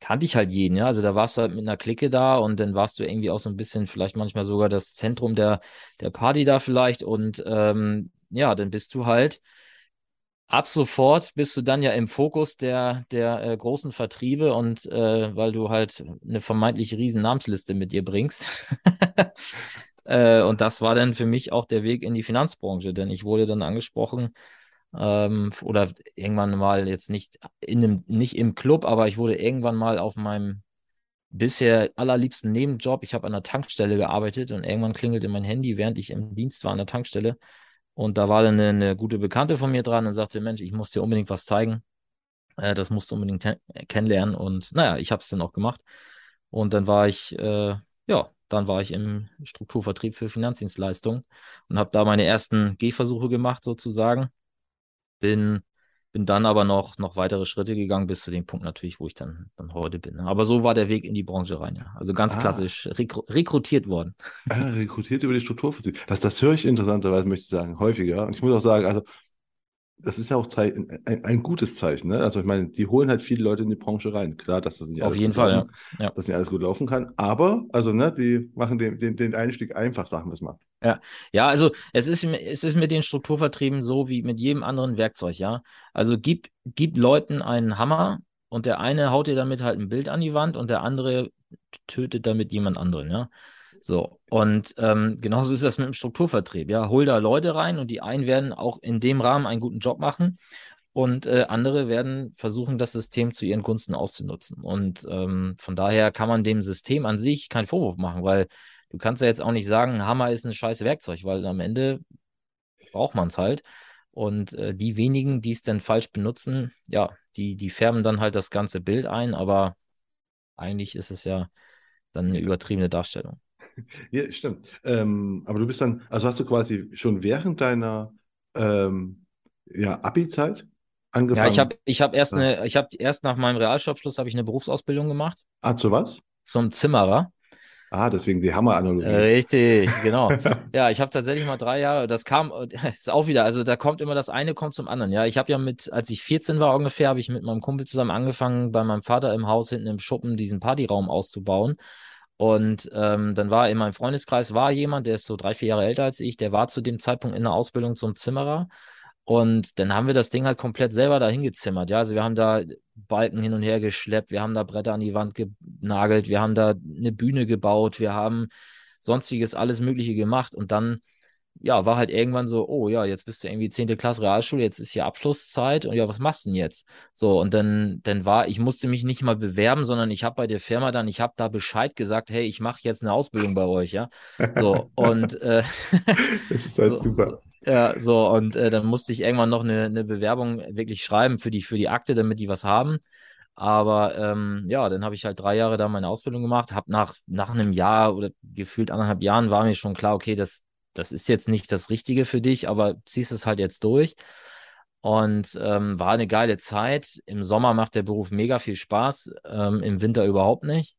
kannte ich halt jeden, ja. Also da warst du halt mit einer Clique da und dann warst du irgendwie auch so ein bisschen, vielleicht manchmal sogar das Zentrum der, der Party da vielleicht. Und ähm, ja, dann bist du halt ab sofort bist du dann ja im Fokus der, der äh, großen Vertriebe und äh, weil du halt eine vermeintlich riesen Namensliste mit dir bringst. <laughs> äh, und das war dann für mich auch der Weg in die Finanzbranche, denn ich wurde dann angesprochen, ähm, oder irgendwann mal jetzt nicht in einem, nicht im Club, aber ich wurde irgendwann mal auf meinem bisher allerliebsten Nebenjob. Ich habe an der Tankstelle gearbeitet und irgendwann klingelte mein Handy, während ich im Dienst war an der Tankstelle. Und da war dann eine, eine gute Bekannte von mir dran und sagte, Mensch, ich muss dir unbedingt was zeigen. Äh, das musst du unbedingt kennenlernen. Und naja, ich habe es dann auch gemacht. Und dann war ich, äh, ja, dann war ich im Strukturvertrieb für Finanzdienstleistungen und habe da meine ersten Gehversuche gemacht sozusagen. Bin bin dann aber noch, noch weitere Schritte gegangen, bis zu dem Punkt natürlich, wo ich dann, dann heute bin. Aber so war der Weg in die Branche rein, ja. Also ganz ah. klassisch rekru rekrutiert worden. Ah, rekrutiert über die Strukturvertrieb. Das, das höre ich interessanterweise, möchte ich sagen, häufiger. Und ich muss auch sagen, also das ist ja auch ein, ein, gutes Zeichen. Ne? Also ich meine, die holen halt viele Leute in die Branche rein. Klar, dass das nicht Auf jeden Fall, laufen, ja. ja. Dass nicht alles gut laufen kann. Aber, also, ne, die machen den, den, den Einstieg einfach, sagen wir es mal. Ja, ja, also es ist, es ist mit den Strukturvertrieben so wie mit jedem anderen Werkzeug, ja. Also gib, gib Leuten einen Hammer und der eine haut dir damit halt ein Bild an die Wand und der andere tötet damit jemand anderen, ja. So, und ähm, genauso ist das mit dem Strukturvertrieb. Ja, hol da Leute rein und die einen werden auch in dem Rahmen einen guten Job machen und äh, andere werden versuchen, das System zu ihren Gunsten auszunutzen. Und ähm, von daher kann man dem System an sich keinen Vorwurf machen, weil du kannst ja jetzt auch nicht sagen, Hammer ist ein scheiß Werkzeug, weil am Ende braucht man es halt. Und äh, die wenigen, die es dann falsch benutzen, ja, die, die färben dann halt das ganze Bild ein, aber eigentlich ist es ja dann eine übertriebene Darstellung. Ja, stimmt. Ähm, aber du bist dann, also hast du quasi schon während deiner ähm, ja, Abi-Zeit angefangen? Ja, ich habe ich hab erst eine, ich habe erst nach meinem Realschulabschluss habe ich eine Berufsausbildung gemacht. Ah, zu was? Zum Zimmerer. Ah, deswegen die Hammer-Analogie. Richtig, genau. <laughs> ja, ich habe tatsächlich mal drei Jahre, das kam, <laughs> ist auch wieder, also da kommt immer das eine, kommt zum anderen. Ja, ich habe ja mit, als ich 14 war ungefähr, habe ich mit meinem Kumpel zusammen angefangen, bei meinem Vater im Haus hinten im Schuppen diesen Partyraum auszubauen. Und ähm, dann war in meinem Freundeskreis war jemand, der ist so drei, vier Jahre älter als ich, der war zu dem Zeitpunkt in der Ausbildung zum Zimmerer. Und dann haben wir das Ding halt komplett selber dahin gezimmert. Ja, also wir haben da Balken hin und her geschleppt, wir haben da Bretter an die Wand genagelt, wir haben da eine Bühne gebaut, wir haben sonstiges alles Mögliche gemacht. Und dann ja, war halt irgendwann so, oh ja, jetzt bist du irgendwie 10. Klasse Realschule, jetzt ist hier Abschlusszeit und ja, was machst du denn jetzt? So, und dann, dann war, ich musste mich nicht mal bewerben, sondern ich habe bei der Firma dann, ich habe da Bescheid gesagt, hey, ich mache jetzt eine Ausbildung bei euch, ja. So, <laughs> und äh, <laughs> Das ist halt so, super. so, ja, so, und äh, dann musste ich irgendwann noch eine, eine Bewerbung wirklich schreiben für die, für die Akte, damit die was haben. Aber ähm, ja, dann habe ich halt drei Jahre da meine Ausbildung gemacht, habe nach, nach einem Jahr oder gefühlt anderthalb Jahren war mir schon klar, okay, das, das ist jetzt nicht das Richtige für dich, aber ziehst es halt jetzt durch. Und ähm, war eine geile Zeit. Im Sommer macht der Beruf mega viel Spaß, ähm, im Winter überhaupt nicht.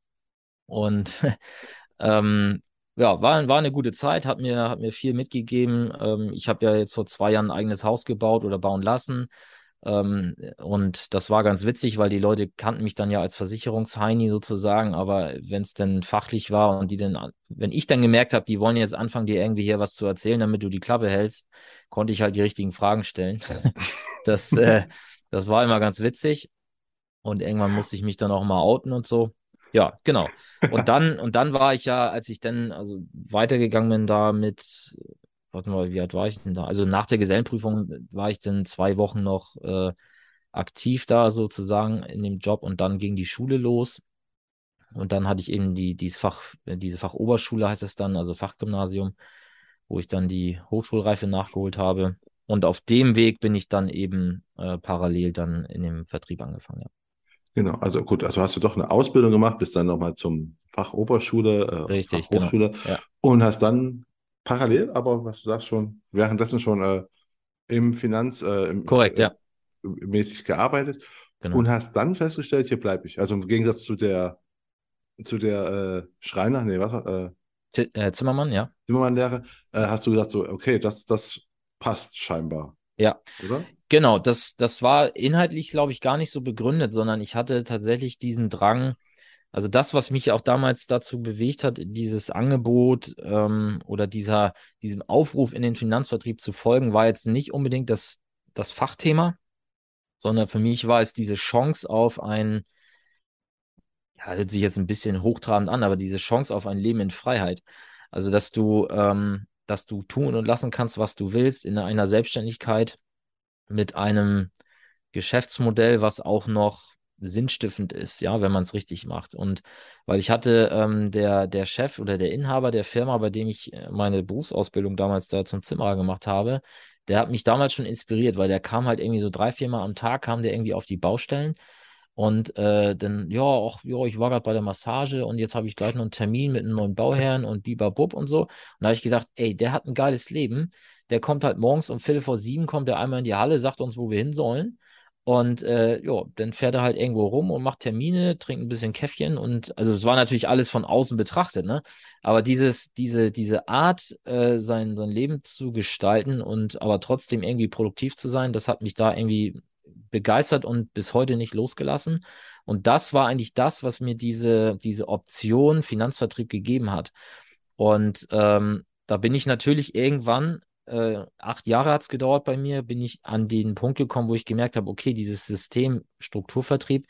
Und <laughs> ähm, ja, war, war eine gute Zeit, hat mir, hat mir viel mitgegeben. Ähm, ich habe ja jetzt vor zwei Jahren ein eigenes Haus gebaut oder bauen lassen. Ähm, und das war ganz witzig, weil die Leute kannten mich dann ja als Versicherungsheini sozusagen, aber wenn es denn fachlich war und die dann, wenn ich dann gemerkt habe, die wollen jetzt anfangen, dir irgendwie hier was zu erzählen, damit du die Klappe hältst, konnte ich halt die richtigen Fragen stellen. <laughs> Das, äh, das war immer ganz witzig. Und irgendwann musste ich mich dann auch mal outen und so. Ja, genau. Und <laughs> dann, und dann war ich ja, als ich dann also weitergegangen bin da mit warte mal, wie alt war ich denn da? Also nach der Gesellenprüfung war ich dann zwei Wochen noch äh, aktiv da sozusagen in dem Job und dann ging die Schule los. Und dann hatte ich eben die, dieses Fach, diese Fachoberschule heißt es dann, also Fachgymnasium, wo ich dann die Hochschulreife nachgeholt habe. Und auf dem Weg bin ich dann eben äh, parallel dann in dem Vertrieb angefangen. Ja. Genau, also gut, also hast du doch eine Ausbildung gemacht, bist dann nochmal zum Fachoberschule, äh, Richtig, Fachhochschule genau. Ja. und hast dann parallel, aber was du sagst schon, währenddessen schon äh, im Finanz, äh, im, Korrekt, äh, ja. mäßig gearbeitet Genau. und hast dann festgestellt, hier bleibe ich. Also im Gegensatz zu der, zu der äh, Schreiner, nee, was war, äh, äh, Zimmermann, ja. Zimmermann-Lehre, äh, hast du gesagt, so, okay, das, das passt scheinbar, Ja, oder? genau. Das, das war inhaltlich, glaube ich, gar nicht so begründet, sondern ich hatte tatsächlich diesen Drang, also das, was mich auch damals dazu bewegt hat, dieses Angebot ähm, oder dieser, diesem Aufruf in den Finanzvertrieb zu folgen, war jetzt nicht unbedingt das, das Fachthema, sondern für mich war es diese Chance auf ein, ja, hört sich jetzt ein bisschen hochtrabend an, aber diese Chance auf ein Leben in Freiheit. Also, dass du, ähm, dass du tun und lassen kannst, was du willst, in einer Selbstständigkeit mit einem Geschäftsmodell, was auch noch sinnstiftend ist, ja, wenn man es richtig macht. Und weil ich hatte ähm, der, der Chef oder der Inhaber der Firma, bei dem ich äh, meine Berufsausbildung damals da zum Zimmerer gemacht habe, der hat mich damals schon inspiriert, weil der kam halt irgendwie so drei, vier Mal am Tag, kam der irgendwie auf die Baustellen. Und äh, dann, ja, auch, ja, ich war gerade bei der Massage und jetzt habe ich gleich noch einen Termin mit einem neuen Bauherrn und bibabub und so. Und da habe ich gedacht, ey, der hat ein geiles Leben. Der kommt halt morgens um Viertel vor sieben, kommt er einmal in die Halle, sagt uns, wo wir hin sollen. Und äh, ja, dann fährt er halt irgendwo rum und macht Termine, trinkt ein bisschen Käffchen und also es war natürlich alles von außen betrachtet, ne? Aber dieses, diese, diese Art, äh, sein, sein Leben zu gestalten und aber trotzdem irgendwie produktiv zu sein, das hat mich da irgendwie begeistert und bis heute nicht losgelassen. Und das war eigentlich das, was mir diese, diese Option Finanzvertrieb gegeben hat. Und ähm, da bin ich natürlich irgendwann äh, acht Jahre hat es gedauert bei mir, bin ich an den Punkt gekommen, wo ich gemerkt habe, okay, dieses System Strukturvertrieb,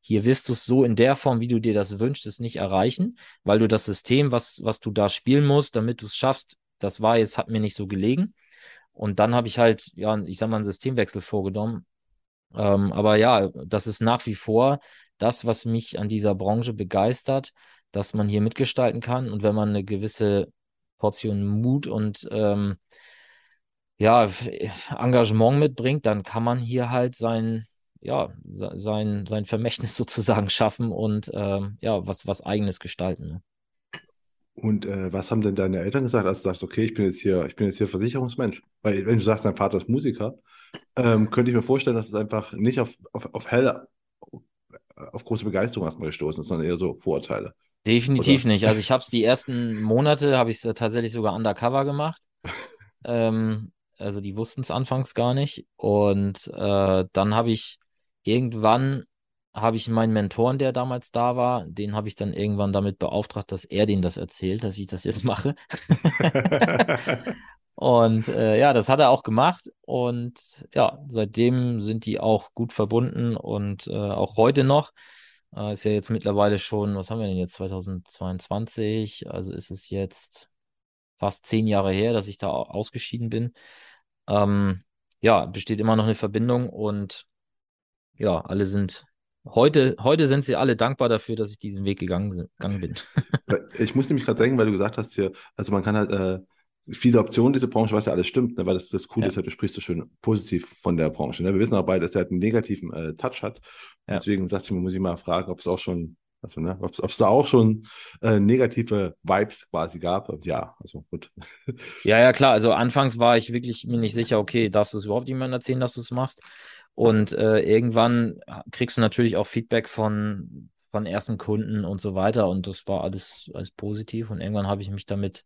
hier wirst du es so in der Form, wie du dir das wünschst, es nicht erreichen, weil du das System, was, was du da spielen musst, damit du es schaffst, das war jetzt, hat mir nicht so gelegen. Und dann habe ich halt, ja, ich sag mal, einen Systemwechsel vorgenommen. Ähm, aber ja, das ist nach wie vor das, was mich an dieser Branche begeistert, dass man hier mitgestalten kann. Und wenn man eine gewisse Portion Mut und ähm, ja, Engagement mitbringt, dann kann man hier halt sein, ja, sein, sein Vermächtnis <laughs> sozusagen schaffen und ähm, ja, was, was eigenes gestalten. Ne? Und äh, was haben denn deine Eltern gesagt, als du sagst, okay, ich bin jetzt hier, ich bin jetzt hier Versicherungsmensch? Weil wenn du sagst, dein Vater ist Musiker, ähm, könnte ich mir vorstellen, dass es einfach nicht auf, auf, auf helle, auf große Begeisterung erstmal gestoßen ist, sondern eher so Vorurteile. Definitiv Oder? nicht. Also ich habe es die ersten Monate, habe ich es tatsächlich sogar undercover gemacht. <laughs> ähm, also die wussten es anfangs gar nicht. Und äh, dann habe ich irgendwann, habe ich meinen Mentoren, der damals da war, den habe ich dann irgendwann damit beauftragt, dass er denen das erzählt, dass ich das jetzt mache. <laughs> Und äh, ja, das hat er auch gemacht. Und ja, seitdem sind die auch gut verbunden und äh, auch heute noch. Äh, ist ja jetzt mittlerweile schon, was haben wir denn jetzt, 2022? Also ist es jetzt fast zehn Jahre her, dass ich da ausgeschieden bin. Ähm, ja, besteht immer noch eine Verbindung und ja, alle sind heute, heute sind sie alle dankbar dafür, dass ich diesen Weg gegangen, gegangen bin. <laughs> ich muss nämlich gerade denken, weil du gesagt hast hier, also man kann halt äh, viele Optionen diese Branche, was ja alles stimmt, ne, weil das, das Coole ja. ist halt, du sprichst so schön positiv von der Branche. Ne? Wir wissen aber beide, dass er halt einen negativen äh, Touch hat. Ja. Deswegen sagte ich mir, muss ich mal fragen, ob es auch schon also, ne, ob es da auch schon äh, negative Vibes quasi gab. Und ja, also gut. <laughs> Ja, ja, klar. Also anfangs war ich wirklich mir nicht sicher, okay, darfst du es überhaupt jemandem erzählen, dass du es machst? Und äh, irgendwann kriegst du natürlich auch Feedback von, von ersten Kunden und so weiter. Und das war alles, alles positiv. Und irgendwann habe ich mich damit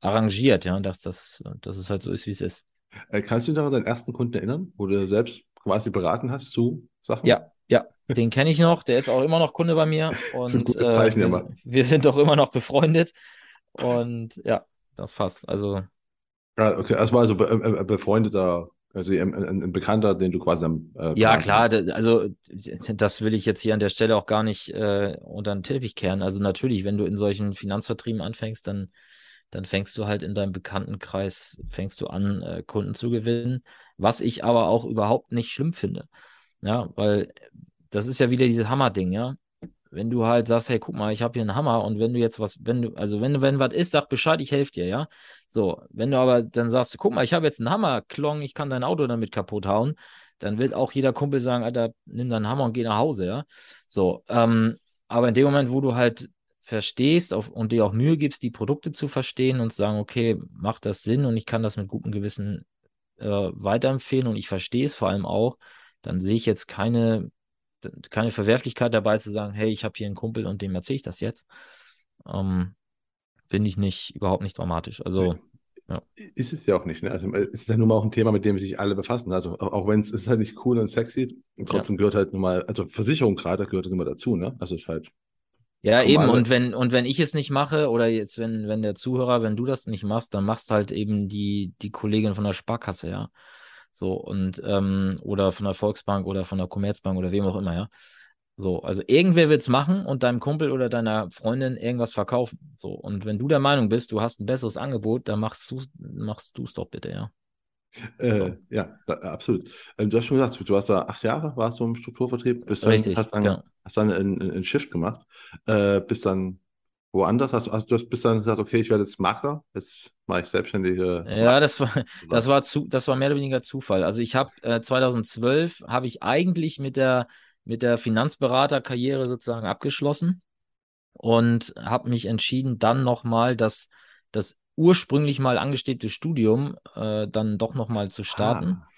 arrangiert, ja, dass das, dass es halt so ist, wie es ist. Äh, kannst du dich noch an deinen ersten Kunden erinnern, wo du selbst quasi beraten hast zu Sachen? Ja, ja, den kenne ich noch. Der ist auch immer noch Kunde bei mir. Und, äh, wir, wir sind doch immer noch befreundet. Und ja, das passt. Also. Ja, okay, das war also be äh, befreundeter, also ein, Bekannter, den du quasi am. Äh, ja, klar, das, also das will ich jetzt hier an der Stelle auch gar nicht äh, unter den Teppich kehren. Also natürlich, wenn du in solchen Finanzvertrieben anfängst, dann, dann fängst du halt in deinem Bekanntenkreis, fängst du an, äh, Kunden zu gewinnen, was ich aber auch überhaupt nicht schlimm finde. Ja, weil das ist ja wieder dieses Hammer-Ding, ja. Wenn du halt sagst, hey, guck mal, ich habe hier einen Hammer und wenn du jetzt was, wenn du, also wenn du, wenn was ist, sag Bescheid, ich helfe dir, ja. So, wenn du aber dann sagst, guck mal, ich habe jetzt einen Hammer, Klong, ich kann dein Auto damit kaputt hauen, dann wird auch jeder Kumpel sagen, Alter, nimm deinen Hammer und geh nach Hause, ja. So, ähm, aber in dem Moment, wo du halt verstehst auf, und dir auch Mühe gibst, die Produkte zu verstehen und zu sagen, okay, macht das Sinn und ich kann das mit gutem Gewissen äh, weiterempfehlen und ich verstehe es vor allem auch, dann sehe ich jetzt keine, keine Verwerflichkeit dabei zu sagen, hey, ich habe hier einen Kumpel und dem erzähle ich das jetzt. Ähm, Finde ich nicht, überhaupt nicht dramatisch. Also, ja. Ist es ja auch nicht. Ne? Also, es ist ja nun mal auch ein Thema, mit dem sich alle befassen. Also, auch, wenn es ist halt nicht cool und sexy, trotzdem ja. gehört halt nun mal, also Versicherung gerade gehört halt immer dazu, ne? Also, es ist halt. Ja, eben. Und wenn, und wenn ich es nicht mache, oder jetzt, wenn, wenn der Zuhörer, wenn du das nicht machst, dann machst halt eben die, die Kollegin von der Sparkasse, ja. So, und, ähm, oder von der Volksbank oder von der Commerzbank oder wem auch immer, ja. So, also irgendwer wird es machen und deinem Kumpel oder deiner Freundin irgendwas verkaufen. So, und wenn du der Meinung bist, du hast ein besseres Angebot, dann machst du machst es doch bitte, ja. Äh, so. Ja, da, absolut. Ähm, du hast schon gesagt, du warst da acht Jahre, warst du im Strukturvertrieb, bist dann, Richtig, hast dann, genau. hast dann einen, einen Shift gemacht, äh, bist dann woanders? Hast, also du bist dann gesagt, okay, ich werde jetzt Makler, jetzt mache ich selbstständige. Ja, das war, das war zu, das war mehr oder weniger Zufall. Also ich habe äh, 2012 habe ich eigentlich mit der mit der Finanzberaterkarriere sozusagen abgeschlossen und habe mich entschieden, dann nochmal das, das ursprünglich mal angestrebte Studium äh, dann doch nochmal zu starten. Ah.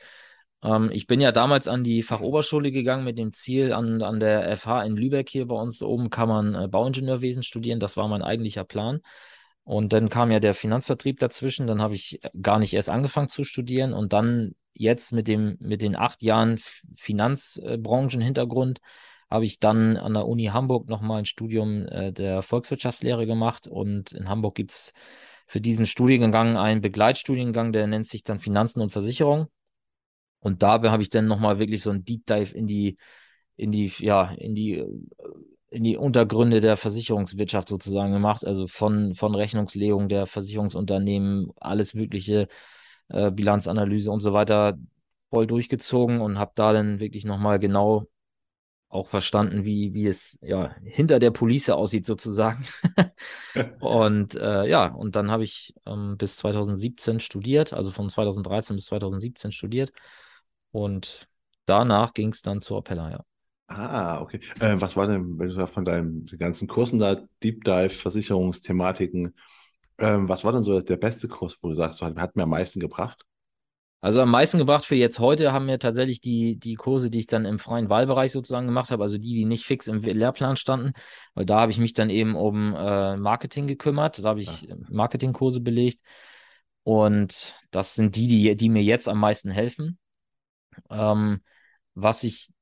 Ähm, ich bin ja damals an die Fachoberschule gegangen mit dem Ziel, an, an der FH in Lübeck hier bei uns oben kann man äh, Bauingenieurwesen studieren. Das war mein eigentlicher Plan. Und dann kam ja der Finanzvertrieb dazwischen. Dann habe ich gar nicht erst angefangen zu studieren. Und dann jetzt mit, dem, mit den acht Jahren Finanzbranchenhintergrund habe ich dann an der Uni Hamburg nochmal ein Studium äh, der Volkswirtschaftslehre gemacht. Und in Hamburg gibt es für diesen Studiengang einen Begleitstudiengang, der nennt sich dann Finanzen und Versicherung. Und dabei habe ich dann nochmal wirklich so ein Deep Dive in die, in die, ja, in die, in die Untergründe der Versicherungswirtschaft sozusagen gemacht. Also von, von Rechnungslegung der Versicherungsunternehmen, alles mögliche, äh, Bilanzanalyse und so weiter voll durchgezogen und habe da dann wirklich nochmal genau auch verstanden, wie, wie es ja hinter der Police aussieht sozusagen. <laughs> und äh, ja, und dann habe ich ähm, bis 2017 studiert, also von 2013 bis 2017 studiert und danach ging es dann zur Appella, ja. Ah, okay. Äh, was war denn, wenn du sagst, von deinen ganzen Kursen da, Deep Dive, Versicherungsthematiken, ähm, was war denn so der beste Kurs, wo du sagst, hat, hat mir am meisten gebracht? Also am meisten gebracht für jetzt heute haben mir tatsächlich die, die Kurse, die ich dann im freien Wahlbereich sozusagen gemacht habe, also die, die nicht fix im Lehrplan standen, weil da habe ich mich dann eben um äh, Marketing gekümmert, da habe ich ja. Marketingkurse belegt und das sind die, die, die mir jetzt am meisten helfen. Ähm, was ich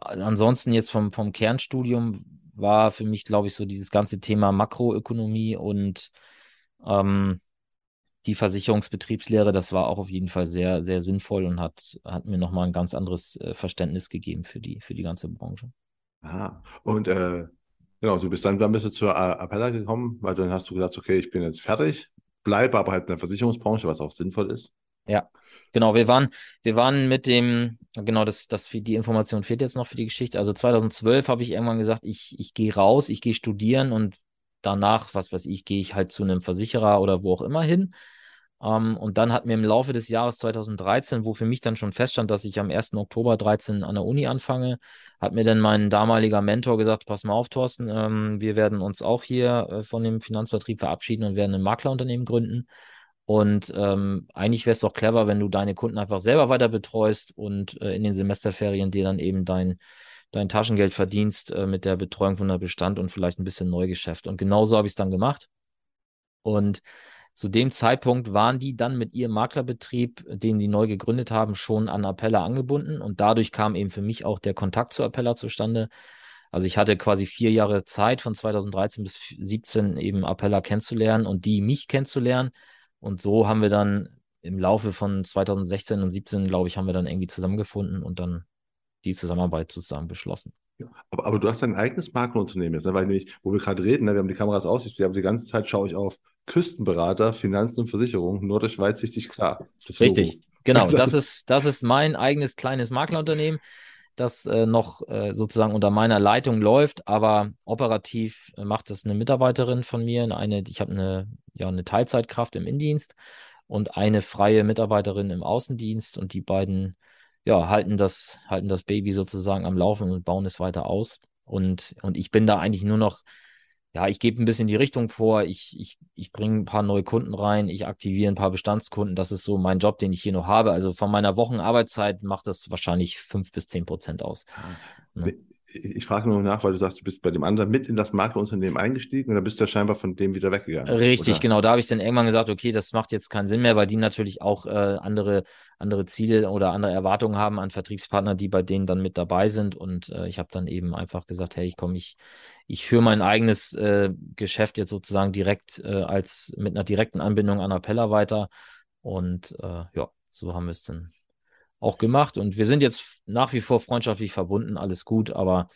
ansonsten jetzt vom, vom Kernstudium war für mich, glaube ich, so dieses ganze Thema Makroökonomie und ähm, die Versicherungsbetriebslehre, das war auch auf jeden Fall sehr, sehr sinnvoll und hat, hat mir nochmal ein ganz anderes äh, Verständnis gegeben für die, für die ganze Branche. Ah, und äh, genau, du bist dann, dann bist du zur Appella gekommen, weil dann hast du gesagt, okay, ich bin jetzt fertig, bleibe aber halt in der Versicherungsbranche, was auch sinnvoll ist. Ja, genau. Wir waren, wir waren mit dem, genau, das, das, die Information fehlt jetzt noch für die Geschichte. Also 2012 habe ich irgendwann gesagt, ich, ich gehe raus, ich gehe studieren und danach, was weiß ich, gehe ich halt zu einem Versicherer oder wo auch immer hin. Um, ähm, und dann hat mir im Laufe des Jahres 2013, wo für mich dann schon feststand, dass ich am 1. Oktober 13 an der Uni anfange, hat mir dann mein damaliger Mentor gesagt, pass mal auf, Thorsten, ähm, wir werden uns auch hier äh, von dem Finanzvertrieb verabschieden und werden ein Maklerunternehmen gründen. Und ähm, eigentlich wäre es doch clever, wenn du deine Kunden einfach selber weiter betreust und äh, in den Semesterferien dir dann eben dein, dein Taschengeld verdienst äh, mit der Betreuung von der Bestand und vielleicht ein bisschen Neugeschäft. Und genauso habe ich es dann gemacht. Und zu dem Zeitpunkt waren die dann mit ihrem Maklerbetrieb, den die neu gegründet haben, schon an Appella angebunden und dadurch kam eben für mich auch der Kontakt zu Appella zustande. Also ich hatte quasi vier Jahre Zeit von 2013 bis 2017 eben Appella kennenzulernen und die mich kennenzulernen. Und so haben wir dann im Laufe von 2016 und 2017, glaube ich, haben wir dann irgendwie zusammengefunden und dann die Zusammenarbeit sozusagen beschlossen. Ja, aber, aber du hast dein eigenes Maklerunternehmen jetzt, ne? weil nämlich, wo wir gerade reden, ne? wir haben die Kameras aus, ich sehe, aber die ganze Zeit schaue ich auf Küstenberater, Finanzen und Versicherung, nur durch weitsichtig klar. Richtig, genau. Das, <laughs> das, ist, das ist mein eigenes kleines Maklerunternehmen, das äh, noch äh, sozusagen unter meiner Leitung läuft, aber operativ äh, macht das eine Mitarbeiterin von mir. Eine, ich habe eine, ja, eine Teilzeitkraft im Indienst und eine freie Mitarbeiterin im Außendienst und die beiden ja, halten das, halten das Baby sozusagen am Laufen und bauen es weiter aus. Und, und ich bin da eigentlich nur noch ja, ich gebe ein bisschen die Richtung vor, ich, ich, ich bringe ein paar neue Kunden rein, ich aktiviere ein paar Bestandskunden. Das ist so mein Job, den ich hier noch habe. Also von meiner Wochenarbeitszeit macht das wahrscheinlich fünf bis zehn Prozent aus. Ja. Ne? Ich frage nur nach, weil du sagst, du bist bei dem anderen mit in das Maklerunternehmen eingestiegen und dann bist du ja scheinbar von dem wieder weggegangen. Richtig, oder? genau. Da habe ich dann irgendwann gesagt, okay, das macht jetzt keinen Sinn mehr, weil die natürlich auch äh, andere, andere Ziele oder andere Erwartungen haben an Vertriebspartner, die bei denen dann mit dabei sind. Und äh, ich habe dann eben einfach gesagt, hey, ich komme, ich, ich führe mein eigenes äh, Geschäft jetzt sozusagen direkt äh, als mit einer direkten Anbindung an Appella weiter. Und äh, ja, so haben wir es dann auch gemacht. Und wir sind jetzt nach wie vor freundschaftlich verbunden, alles gut, aber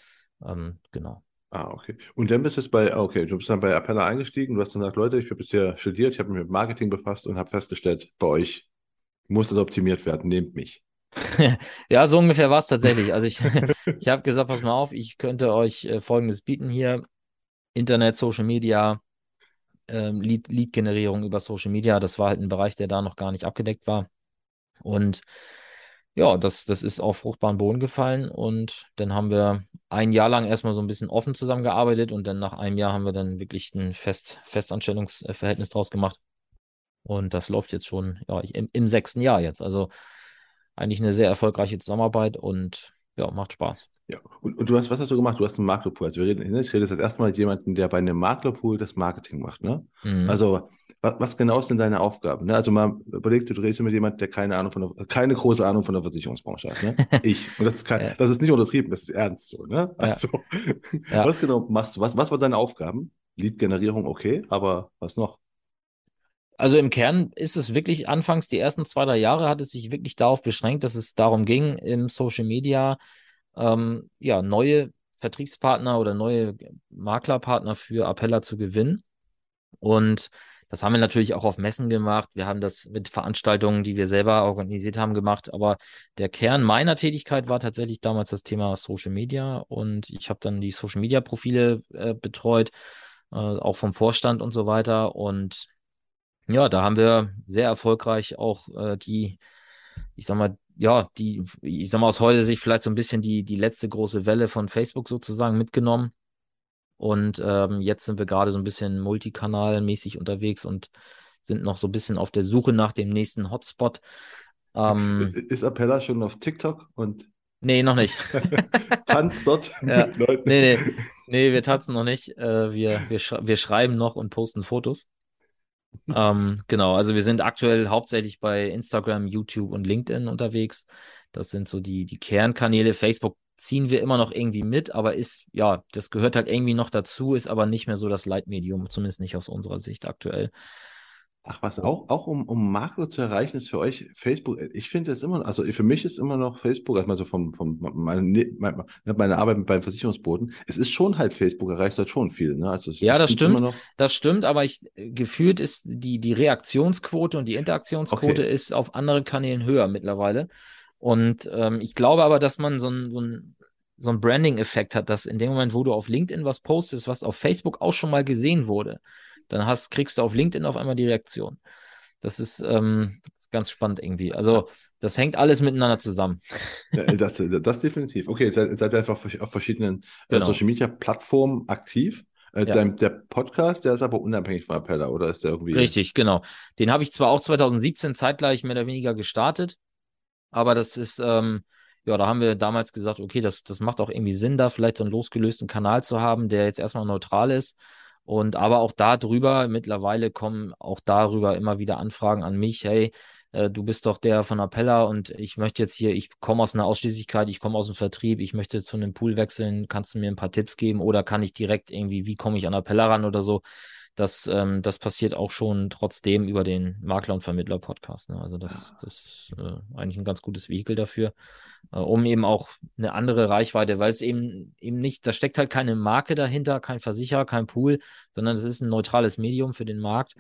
ähm, genau. Ah, okay. Und dann bist du jetzt bei, ah, okay, du bist dann bei Appella eingestiegen, du hast dann gesagt, Leute, ich habe bisher studiert, ich habe mich mit Marketing befasst und habe festgestellt, bei euch muss das optimiert werden, nehmt mich. <laughs> ja, so ungefähr war es tatsächlich. Also ich, <laughs> ich habe gesagt, pass mal auf, ich könnte euch äh, Folgendes bieten hier. Internet, Social Media, ähm, Lead-Generierung Lead über Social Media. Das war halt ein Bereich, der da noch gar nicht abgedeckt war. Und ja, das, das ist auf fruchtbaren Boden gefallen und dann haben wir ein Jahr lang erstmal so ein bisschen offen zusammengearbeitet und dann nach einem Jahr haben wir dann wirklich ein Fest, Festanstellungsverhältnis draus gemacht. Und das läuft jetzt schon ja, im, im sechsten Jahr jetzt. Also eigentlich eine sehr erfolgreiche Zusammenarbeit und ja, macht Spaß. Ja, und, und du hast, was hast du gemacht? Du hast einen Maklerpool. Also wir reden, ich rede jetzt das erste Mal mit jemandem, der bei einem Maklerpool das Marketing macht, ne? Mhm. Also, was, was, genau ist denn deine Aufgabe? Ne? Also mal überleg du redest mit jemandem, der keine Ahnung von der, keine große Ahnung von der Versicherungsbranche hat, ne? <laughs> ich. Und das ist kein, ja. das ist nicht untertrieben, das ist ernst so, ne? Also, ja. was genau machst du? Was, was waren deine Aufgaben? Lead-Generierung, okay, aber was noch? Also im Kern ist es wirklich anfangs, die ersten zwei, drei Jahre hat es sich wirklich darauf beschränkt, dass es darum ging, im Social Media ähm, ja, neue Vertriebspartner oder neue Maklerpartner für Appella zu gewinnen. Und das haben wir natürlich auch auf Messen gemacht. Wir haben das mit Veranstaltungen, die wir selber organisiert haben, gemacht. Aber der Kern meiner Tätigkeit war tatsächlich damals das Thema Social Media. Und ich habe dann die Social Media Profile äh, betreut, äh, auch vom Vorstand und so weiter. Und ja, da haben wir sehr erfolgreich auch äh, die, ich sag mal, ja, die, ich sag mal, aus heute sich vielleicht so ein bisschen die, die letzte große Welle von Facebook sozusagen mitgenommen. Und ähm, jetzt sind wir gerade so ein bisschen multikanalmäßig unterwegs und sind noch so ein bisschen auf der Suche nach dem nächsten Hotspot. Ähm, ist Appella schon auf TikTok und Nee, noch nicht. <laughs> Tanzt dort <laughs> ja. mit Leuten. Nee, nee. Nee, wir tanzen noch nicht. Äh, wir, wir, sch wir schreiben noch und posten Fotos ähm, genau, also wir sind aktuell hauptsächlich bei Instagram, YouTube und LinkedIn unterwegs. Das sind so die, die Kernkanäle. Facebook ziehen wir immer noch irgendwie mit, aber ist, ja, das gehört halt irgendwie noch dazu, ist aber nicht mehr so das Leitmedium, zumindest nicht aus unserer Sicht aktuell. Ach was, auch, auch um, um Makler zu erreichen, ist für euch Facebook, ich finde es immer, also für mich ist immer noch Facebook, also mal so vom, vom meine, meine, meine Arbeit beim Versicherungsboten, es ist schon halt Facebook, erreicht halt schon viel. Ne? Also ja, das stimmt, das stimmt, aber ich, gefühlt ist die, die Reaktionsquote und die Interaktionsquote okay. ist auf anderen Kanälen höher mittlerweile. Und ähm, ich glaube aber, dass man so ein, so ein so ein Branding-Effekt hat, dass in dem Moment, wo du auf LinkedIn was postest, was auf Facebook auch schon mal gesehen wurde, dann hast, kriegst du auf LinkedIn auf einmal die Reaktion. Das ist ähm, ganz spannend irgendwie. Also das hängt alles miteinander zusammen. Ja, das, das definitiv. Okay, seid, seid einfach auf verschiedenen äh, genau. Social Media Plattformen aktiv. Äh, ja. der, der, Podcast, der ist aber unabhängig von Appella, oder ist der irgendwie? Richtig, genau. Den habe ich zwar auch 2017 zeitgleich mehr oder weniger gestartet, aber das ist, ähm, ja, da haben wir damals gesagt, okay, das, das macht auch irgendwie Sinn, da vielleicht so einen losgelösten Kanal zu haben, der jetzt erstmal neutral ist. Und aber auch darüber, mittlerweile kommen auch darüber immer wieder Anfragen an mich, hey, äh, du bist doch der von Appella und ich möchte jetzt hier, ich komme aus einer Ausschließlichkeit, ich komme aus dem Vertrieb, ich möchte zu einem Pool wechseln, kannst du mir ein paar Tipps geben oder kann ich direkt irgendwie, wie komme ich an Appella ran oder so? Das, ähm, das passiert auch schon trotzdem über den Makler- und Vermittler-Podcast. Ne? Also das, das ist äh, eigentlich ein ganz gutes Vehikel dafür, äh, um eben auch eine andere Reichweite, weil es eben eben nicht, da steckt halt keine Marke dahinter, kein Versicherer, kein Pool, sondern es ist ein neutrales Medium für den Markt.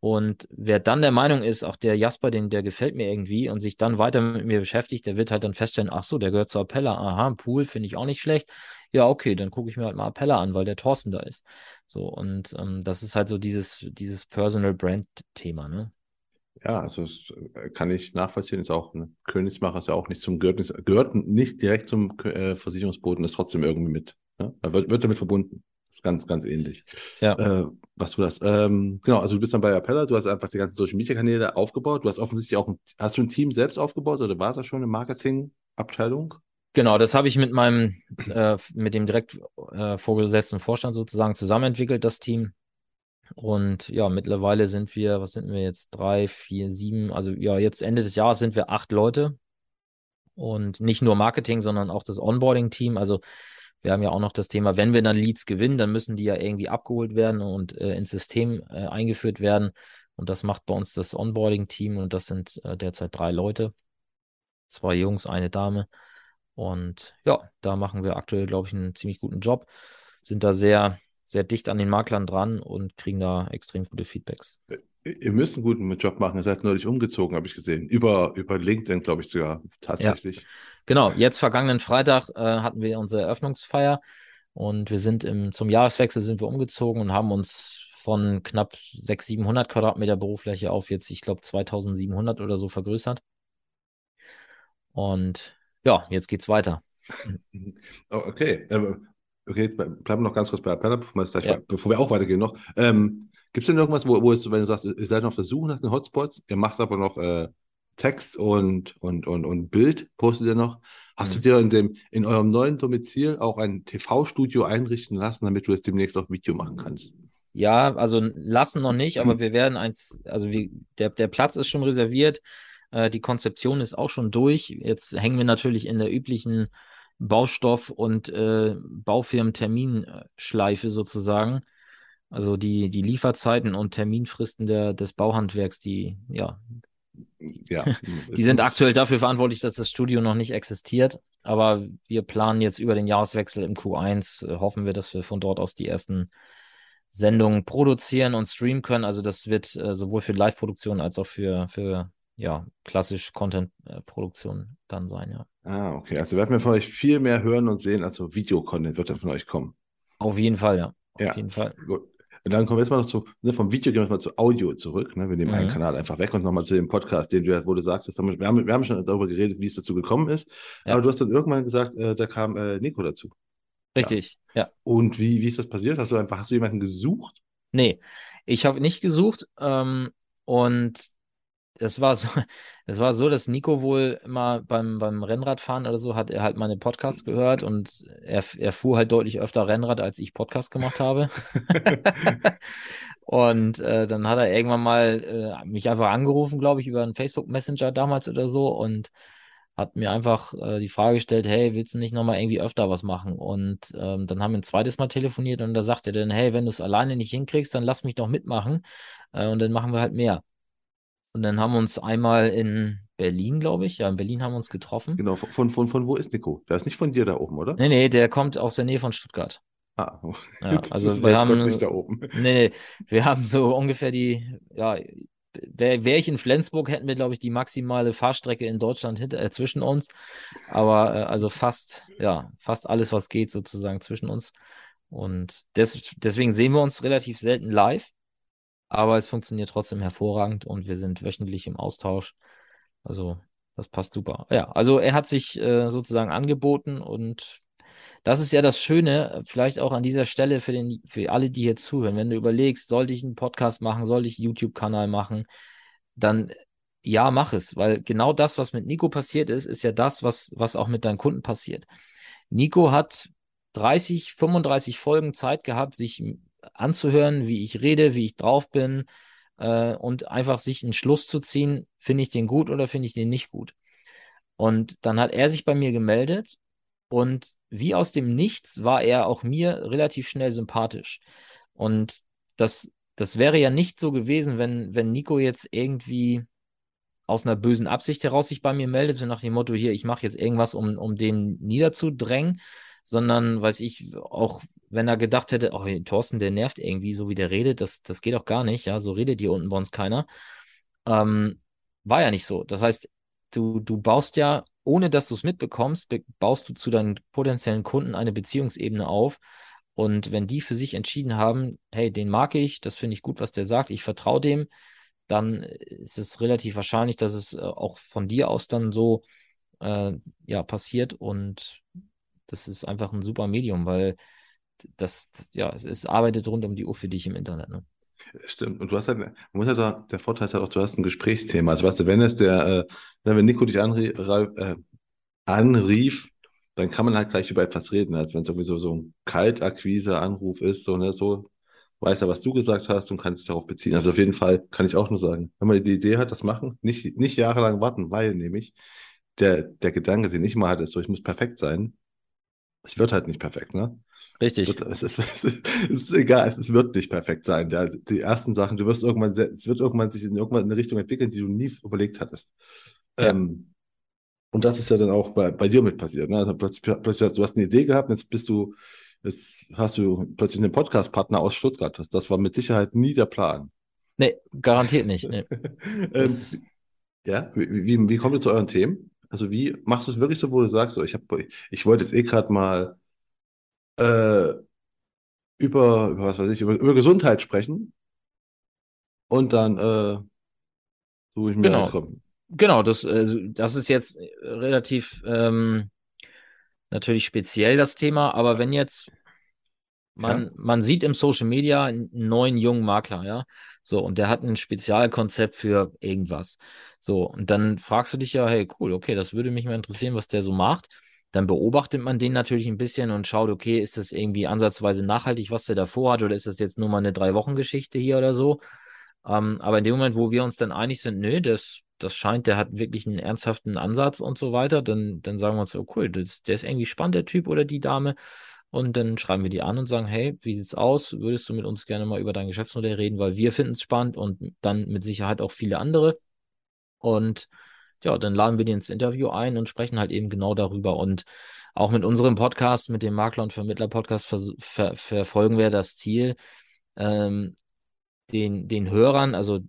Und wer dann der Meinung ist, auch der Jasper, den, der gefällt mir irgendwie und sich dann weiter mit mir beschäftigt, der wird halt dann feststellen, ach so, der gehört zur Appella, aha, ein Pool finde ich auch nicht schlecht. Ja, okay, dann gucke ich mir halt mal Appella an, weil der Thorsten da ist. So, und ähm, das ist halt so dieses, dieses Personal Brand-Thema, ne? Ja, also das äh, kann ich nachvollziehen. Ist auch ne? Königsmacher ist ja auch nicht zum gehört gehört nicht direkt zum äh, Versicherungsboten, ist trotzdem irgendwie mit. Ne? Wird, wird damit verbunden. Ist ganz, ganz ähnlich. Ja. Äh, was du das? Ähm, genau, also du bist dann bei Appella, du hast einfach die ganzen Social Media Kanäle aufgebaut. Du hast offensichtlich auch ein, hast du ein Team selbst aufgebaut oder war es da schon eine Marketingabteilung? Genau, das habe ich mit meinem, äh, mit dem direkt äh, vorgesetzten Vorstand sozusagen zusammen entwickelt, das Team. Und ja, mittlerweile sind wir, was sind wir jetzt? Drei, vier, sieben, also ja, jetzt Ende des Jahres sind wir acht Leute. Und nicht nur Marketing, sondern auch das Onboarding-Team. Also wir haben ja auch noch das Thema, wenn wir dann Leads gewinnen, dann müssen die ja irgendwie abgeholt werden und äh, ins System äh, eingeführt werden. Und das macht bei uns das Onboarding-Team und das sind äh, derzeit drei Leute. Zwei Jungs, eine Dame. Und ja, da machen wir aktuell, glaube ich, einen ziemlich guten Job. Sind da sehr, sehr dicht an den Maklern dran und kriegen da extrem gute Feedbacks. Ihr müsst einen guten Job machen. Ihr seid neulich umgezogen, habe ich gesehen. Über, über LinkedIn, glaube ich sogar, tatsächlich. Ja. Genau, jetzt vergangenen Freitag äh, hatten wir unsere Eröffnungsfeier und wir sind im, zum Jahreswechsel sind wir umgezogen und haben uns von knapp 600, 700 Quadratmeter Berufsfläche auf jetzt, ich glaube, 2700 oder so vergrößert. Und ja, jetzt geht's weiter. <laughs> Oh, okay, okay, bleiben wir noch ganz kurz bei Appella, bevor, ja. bevor wir auch weitergehen noch. Ähm, Gibt es denn irgendwas, wo, wo es, wenn du sagst, ihr seid noch auf der Suche nach den Hotspots, ihr macht aber noch äh, Text und, und, und, und Bild postet ihr noch. Hast mhm. du dir in, dem, in eurem neuen Domizil auch ein TV-Studio einrichten lassen, damit du es demnächst auch Video machen kannst? Ja, also lassen noch nicht, aber wir werden eins, also wie, der, der Platz ist schon reserviert, äh, die Konzeption ist auch schon durch. Jetzt hängen wir natürlich in der üblichen Baustoff- und äh, Baufirmen-Terminschleife sozusagen. Also die, die Lieferzeiten und Terminfristen der, des Bauhandwerks, die, ja, ja, <laughs> die sind aktuell dafür verantwortlich, dass das Studio noch nicht existiert. Aber wir planen jetzt über den Jahreswechsel im Q1, äh, hoffen wir, dass wir von dort aus die ersten Sendungen produzieren und streamen können. Also das wird äh, sowohl für Live-Produktion als auch für, für ja, klassisch Content-Produktion dann sein, ja. Ah, okay. Also werden wir von euch viel mehr hören und sehen, also Videocontent wird dann von euch kommen. Auf jeden Fall, ja. Auf ja. jeden Fall. Gut. Und dann kommen wir jetzt mal noch zu, ne, vom Video gehen wir jetzt mal zu Audio zurück. Ne? Wir nehmen mhm. einen Kanal einfach weg und nochmal zu dem Podcast, den du, wo du sagst, wir haben, wir haben schon darüber geredet, wie es dazu gekommen ist. Ja. Aber du hast dann irgendwann gesagt, äh, da kam äh, Nico dazu. Richtig, ja. ja. Und wie, wie ist das passiert? Hast du einfach, hast du jemanden gesucht? Nee, ich habe nicht gesucht. Ähm, und das war so, <laughs> das war so, dass Nico wohl immer beim, beim Rennradfahren oder so hat er halt meine Podcasts gehört und er, er fuhr halt deutlich öfter Rennrad, als ich Podcast gemacht habe. <laughs> und äh, dann hat er irgendwann mal äh, mich einfach angerufen, glaube ich, über einen Facebook Messenger damals oder so und hat mir einfach äh, die Frage gestellt, hey, willst du nicht nochmal irgendwie öfter was machen? Und ähm, dann haben wir ein zweites Mal telefoniert und da sagt er dann, hey, wenn du es alleine nicht hinkriegst, dann lass mich doch mitmachen äh, und dann machen wir halt mehr. Und dann haben wir uns einmal in Berlin, glaube ich, ja, in Berlin haben wir uns getroffen. Genau, von, von, von wo ist Nico? Der ist nicht von dir da oben, oder? Nee, nee, der kommt aus der Nähe von Stuttgart. Ah, <laughs> Ja, also wir haben, nicht da oben. nee, <laughs> nee, wir haben so ungefähr die, ja, wäre wär ich in Flensburg, hätten wir, glaube ich, die maximale Fahrstrecke in Deutschland hinter, äh, zwischen uns. Aber äh, also fast, ja, fast alles, was geht, sozusagen zwischen uns. Und des, deswegen sehen wir uns relativ selten live, aber es funktioniert trotzdem hervorragend und wir sind wöchentlich im Austausch. Also das passt super. Ja, also er hat sich äh, sozusagen angeboten und das ist ja das Schöne, vielleicht auch an dieser Stelle für den, für alle, die hier zuhören. Wenn du überlegst, sollte ich einen Podcast machen, sollte ich einen YouTube-Kanal machen, dann ja, mach es, weil genau das, was mit Nico passiert ist, ist ja das, was, was auch mit deinen Kunden passiert. Nico hat 30, 35 Folgen Zeit gehabt, sich anzuhören, wie ich rede, wie ich drauf bin äh, und einfach sich einen Schluss zu ziehen, finde ich den gut oder finde ich den nicht gut. Und dann hat er sich bei mir gemeldet und wie aus dem Nichts war er auch mir relativ schnell sympathisch. Und das, das wäre ja nicht so gewesen, wenn, wenn Nico jetzt irgendwie aus einer bösen Absicht heraus sich bei mir meldet, so nach dem Motto, hier, ich mache jetzt irgendwas, um, um den niederzudrängen, sondern, weiß ich, auch wenn er gedacht hätte, oh, Thorsten, der nervt irgendwie, so wie der redet, das, das geht doch gar nicht, ja, so redet hier unten bei uns keiner. Ähm, war ja nicht so. Das heißt, du, du baust ja, ohne dass du es mitbekommst, be- baust du zu deinen potenziellen Kunden eine Beziehungsebene auf. Und wenn die für sich entschieden haben, hey, den mag ich, das finde ich gut, was der sagt, ich vertraue dem, dann ist es relativ wahrscheinlich, dass es äh, auch von dir aus dann so äh, ja, passiert. Und das ist einfach ein super Medium, weil das, ja, es, es arbeitet rund um die Uhr für dich im Internet. Ne? Stimmt. Und du hast halt, man muss ja da, der Vorteil ist halt auch, du hast ein Gesprächsthema. Also weißt du, wenn es der, äh, wenn Nico dich anrie, äh, anrief, dann kann man halt gleich über etwas reden, als wenn es irgendwie so, so ein Kaltakquise-Anruf ist, so, ne, so weiß er, was du gesagt hast und kann sich darauf beziehen. Also auf jeden Fall kann ich auch nur sagen, wenn man die Idee hat, das machen, nicht, nicht jahrelang warten, weil nämlich der, der Gedanke, den ich mal hatte, ist so, ich muss perfekt sein. Es wird halt nicht perfekt, ne? Richtig. Es, ist, <laughs> es, ist, es ist egal, es wird nicht perfekt sein. Ja, die ersten Sachen, du wirst irgendwann, sehr- es wird irgendwann sich in irgendwann in eine Richtung entwickeln, die du nie überlegt hattest. Ja. Ähm, und das ist ja dann auch bei, bei dir mit passiert. Ne? Also plötzlich, plötzlich du hast eine Idee gehabt, und jetzt bist du, jetzt hast du plötzlich einen Podcast-Partner aus Stuttgart. Das, das war mit Sicherheit nie der Plan. Nee, garantiert nicht. Nee. <laughs> ähm, ja, wie, wie, wie kommt ihr zu euren Themen? Also wie machst du es wirklich so, wo du sagst, so, ich hab, ich wollte jetzt eh gerade mal äh, über, über was weiß ich, über, über Gesundheit sprechen und dann äh, suche ich mir Genau. komm. genau, das, also, das ist jetzt äh, relativ ähm, natürlich speziell das Thema, aber wenn jetzt man, Ja? man sieht im Social Media einen neuen jungen Makler, ja. So, und der hat ein Spezialkonzept für irgendwas. So, und dann fragst du dich ja, hey, cool, okay, das würde mich mal interessieren, was der so macht. Dann beobachtet man den natürlich ein bisschen und schaut, okay, ist das irgendwie ansatzweise nachhaltig, was der da vorhat, oder ist das jetzt nur mal eine Drei-Wochen-Geschichte hier oder so? Ähm, aber in dem Moment, wo wir uns dann einig sind, nö, das, das scheint, der hat wirklich einen ernsthaften Ansatz und so weiter, dann, dann sagen wir uns, oh cool, das, der ist irgendwie spannend, der Typ oder die Dame. Und dann schreiben wir die an und sagen, hey, wie sieht's aus? Würdest du mit uns gerne mal über dein Geschäftsmodell reden, weil wir finden es spannend und dann mit Sicherheit auch viele andere. Und ja, dann laden wir die ins Interview ein und sprechen halt eben genau darüber. Und auch mit unserem Podcast, mit dem Makler- und Vermittler-Podcast vers ver verfolgen wir das Ziel, ähm, den, den Hörern, also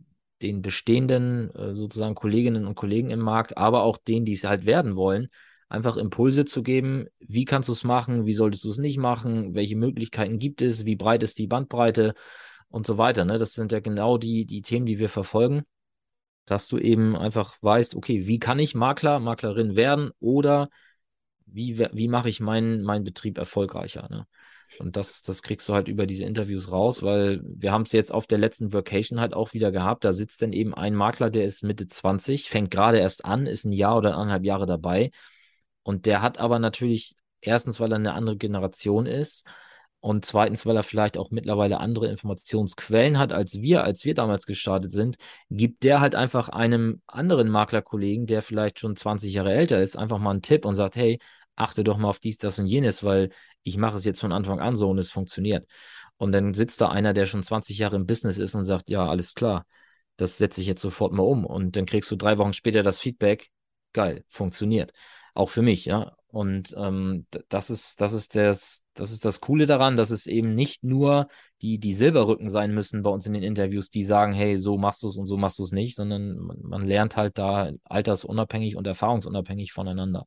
den bestehenden äh, sozusagen Kolleginnen und Kollegen im Markt, aber auch denen, die es halt werden wollen, einfach Impulse zu geben, wie kannst du es machen, wie solltest du es nicht machen, welche Möglichkeiten gibt es, wie breit ist die Bandbreite und so weiter. Ne? Das sind ja genau die, die Themen, die wir verfolgen, dass du eben einfach weißt, okay, wie kann ich Makler, Maklerin werden oder wie, wie mache ich meinen, meinen Betrieb erfolgreicher. Ne? Und das, das kriegst du halt über diese Interviews raus, weil wir haben es jetzt auf der letzten Vacation halt auch wieder gehabt. Da sitzt dann eben ein Makler, der ist Mitte 20, fängt gerade erst an, ist ein Jahr oder anderthalb Jahre dabei. Und der hat aber natürlich, erstens, weil er eine andere Generation ist, Und zweitens, weil er vielleicht auch mittlerweile andere Informationsquellen hat als wir, als wir damals gestartet sind, gibt der halt einfach einem anderen Maklerkollegen, der vielleicht schon 20 Jahre älter ist, einfach mal einen Tipp und sagt, hey, achte doch mal auf dies, das und jenes, weil ich mache es jetzt von Anfang an so und es funktioniert. Und dann sitzt da einer, der schon 20 Jahre im Business ist und sagt, ja, alles klar, das setze ich jetzt sofort mal um. Und dann kriegst du drei Wochen später das Feedback, geil, funktioniert. Auch für mich, ja. Und ähm, das ist, das ist das, das ist das Coole daran, dass es eben nicht nur die, die Silberrücken sein müssen bei uns in den Interviews, die sagen, hey, so machst du es und so machst du es nicht, sondern man, man lernt halt da altersunabhängig und erfahrungsunabhängig voneinander.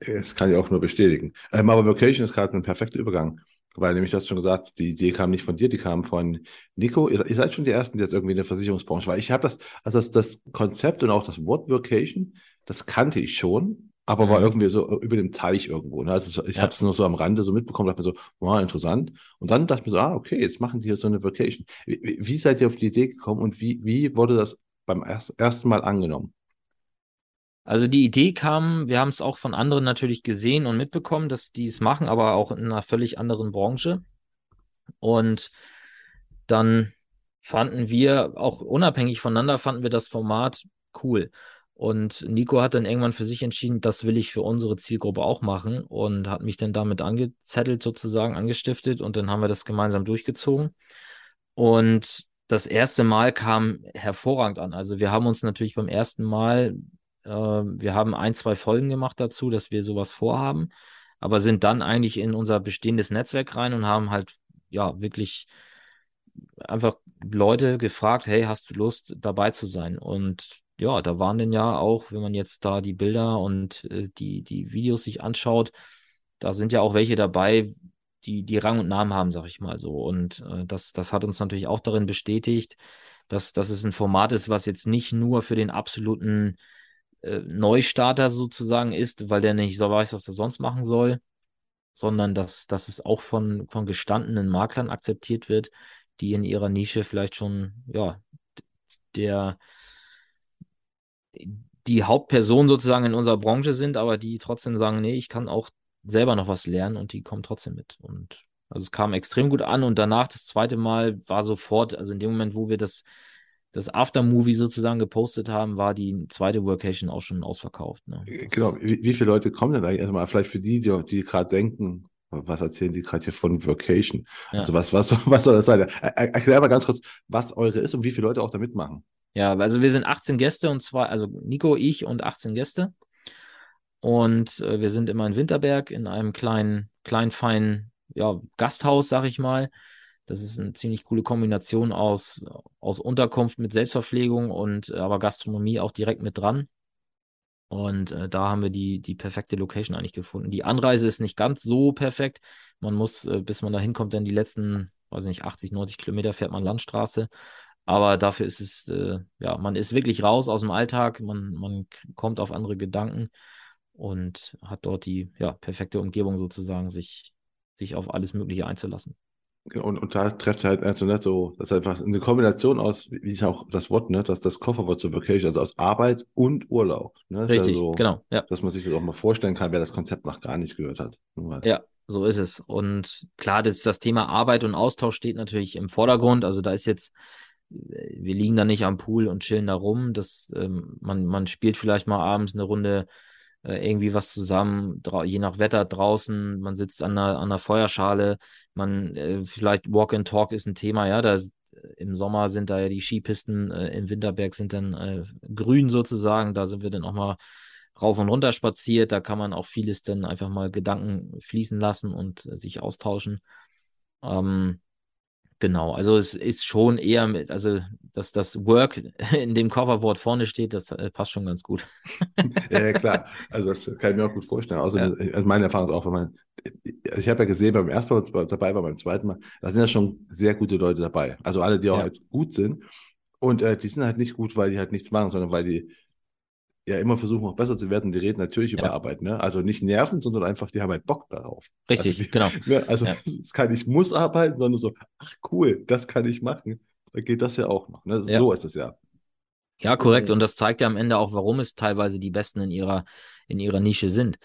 Das kann ich auch nur bestätigen. Ähm, aber Vocation ist gerade ein perfekter Übergang, weil nämlich, du hast schon gesagt, die Idee kam nicht von dir, die kam von Nico. Ihr, ihr seid schon die Ersten, die jetzt irgendwie in der Versicherungsbranche war. Ich habe das, also das, das Konzept und auch das Wort Vocation, das kannte ich schon, aber mhm. war irgendwie so über dem Teich irgendwo. Ne? Also ich ja. habe es nur so am Rande so mitbekommen, dachte mir so, wow, interessant. Und dann dachte ich mir so, ah, okay, jetzt machen die hier so eine Vacation. Wie, wie seid ihr auf die Idee gekommen und wie, wie wurde das beim erst, ersten Mal angenommen? Also die Idee kam, wir haben es auch von anderen natürlich gesehen und mitbekommen, dass die es machen, aber auch in einer völlig anderen Branche. Und dann fanden wir, auch unabhängig voneinander, fanden wir das Format cool. Und Nico hat dann irgendwann für sich entschieden, das will ich für unsere Zielgruppe auch machen und hat mich dann damit angezettelt, sozusagen angestiftet und dann haben wir das gemeinsam durchgezogen. Und das erste Mal kam hervorragend an. Also wir haben uns natürlich beim ersten Mal ähm, wir haben ein, zwei Folgen gemacht dazu, dass wir sowas vorhaben, aber sind dann eigentlich in unser bestehendes Netzwerk rein und haben halt ja wirklich einfach Leute gefragt, hey, hast du Lust dabei zu sein? Und ja, da waren denn ja auch, wenn man jetzt da die Bilder und äh, die, die Videos sich anschaut, da sind ja auch welche dabei, die, die Rang und Namen haben, sag ich mal so. Und äh, das, das hat uns natürlich auch darin bestätigt, dass, dass es ein Format ist, was jetzt nicht nur für den absoluten äh, Neustarter sozusagen ist, weil der nicht so weiß, was er sonst machen soll, sondern dass, dass es auch von, von gestandenen Maklern akzeptiert wird, die in ihrer Nische vielleicht schon, ja, der, die Hauptperson sozusagen in unserer Branche sind, aber die trotzdem sagen, nee, ich kann auch selber noch was lernen und die kommen trotzdem mit. Und also es kam extrem gut an und danach das zweite Mal war sofort, also in dem Moment, wo wir das das Aftermovie sozusagen gepostet haben, war die zweite Workation auch schon ausverkauft. Ne? Genau, wie, wie, viele Leute kommen denn eigentlich erstmal? Vielleicht für die, die, die gerade denken, was erzählen die gerade hier von Workation? Ja. Also was, was, was soll das sein? Erklär mal ganz kurz, was eure ist und wie viele Leute auch da mitmachen. Ja, also wir sind 18 Gäste und zwar, also Nico, ich und 18 Gäste. Und äh, wir sind immer in Winterberg in einem kleinen, kleinen, feinen ja, Gasthaus, sag ich mal. Das ist eine ziemlich coole Kombination aus, aus Unterkunft mit Selbstverpflegung und äh, aber Gastronomie auch direkt mit dran. Und äh, da haben wir die, die perfekte Location eigentlich gefunden. Die Anreise ist nicht ganz so perfekt. Man muss, äh, bis man da hinkommt, dann die letzten, weiß nicht, 80, 90 Kilometer fährt man Landstraße. Aber dafür ist es, äh, ja, man ist wirklich raus aus dem Alltag, man, man kommt auf andere Gedanken und hat dort die ja, perfekte Umgebung sozusagen, sich, sich auf alles Mögliche einzulassen. Genau, und, und da trefft halt also nicht so, das ist einfach eine Kombination aus, wie ist auch das Wort, ne, das, das Kofferwort zur Vacation, also aus Arbeit und Urlaub. Ne? Richtig, also, genau. Ja. Dass man sich das auch mal vorstellen kann, wer das Konzept noch gar nicht gehört hat. Ja, so ist es. Und klar, das, das Thema Arbeit und Austausch steht natürlich im Vordergrund. Also da ist jetzt, wir liegen da nicht am Pool und chillen da rum. Das, ähm, man, man spielt vielleicht mal abends eine Runde äh, irgendwie was zusammen, je nach Wetter draußen, man sitzt an einer, an einer Feuerschale, man äh, vielleicht Walk and Talk ist ein Thema, ja, da im Sommer sind da ja die Skipisten, äh, im Winterberg sind dann äh, grün sozusagen, da sind wir dann auch mal rauf und runter spaziert, da kann man auch vieles dann einfach mal Gedanken fließen lassen und äh, sich austauschen. Ähm, Genau, also es ist schon eher mit, also dass das Work <laughs> in dem Coverwort vorne steht, das äh, passt schon ganz gut. <laughs> ja, klar, also das kann ich mir auch gut vorstellen. Also, ja. also meine Erfahrung ist auch, wenn man, ich habe ja gesehen, beim ersten Mal dabei war, beim zweiten Mal, da sind ja schon sehr gute Leute dabei. Also alle, die auch ja. halt gut sind. Und äh, die sind halt nicht gut, weil die halt nichts machen, sondern weil die ja immer versuchen, auch besser zu werden. Die reden natürlich ja. über Arbeit, ne? Also nicht nerven, sondern einfach, die haben halt Bock darauf. Richtig, also die, genau. Ne? Also ja. <laughs> es kann, ich muss arbeiten, sondern so, ach cool, das kann ich machen. Da geht das ja auch noch. Ne? Ja. So ist es ja. Ja, korrekt. Und das zeigt ja am Ende auch, warum es teilweise die Besten in ihrer, in ihrer Nische sind.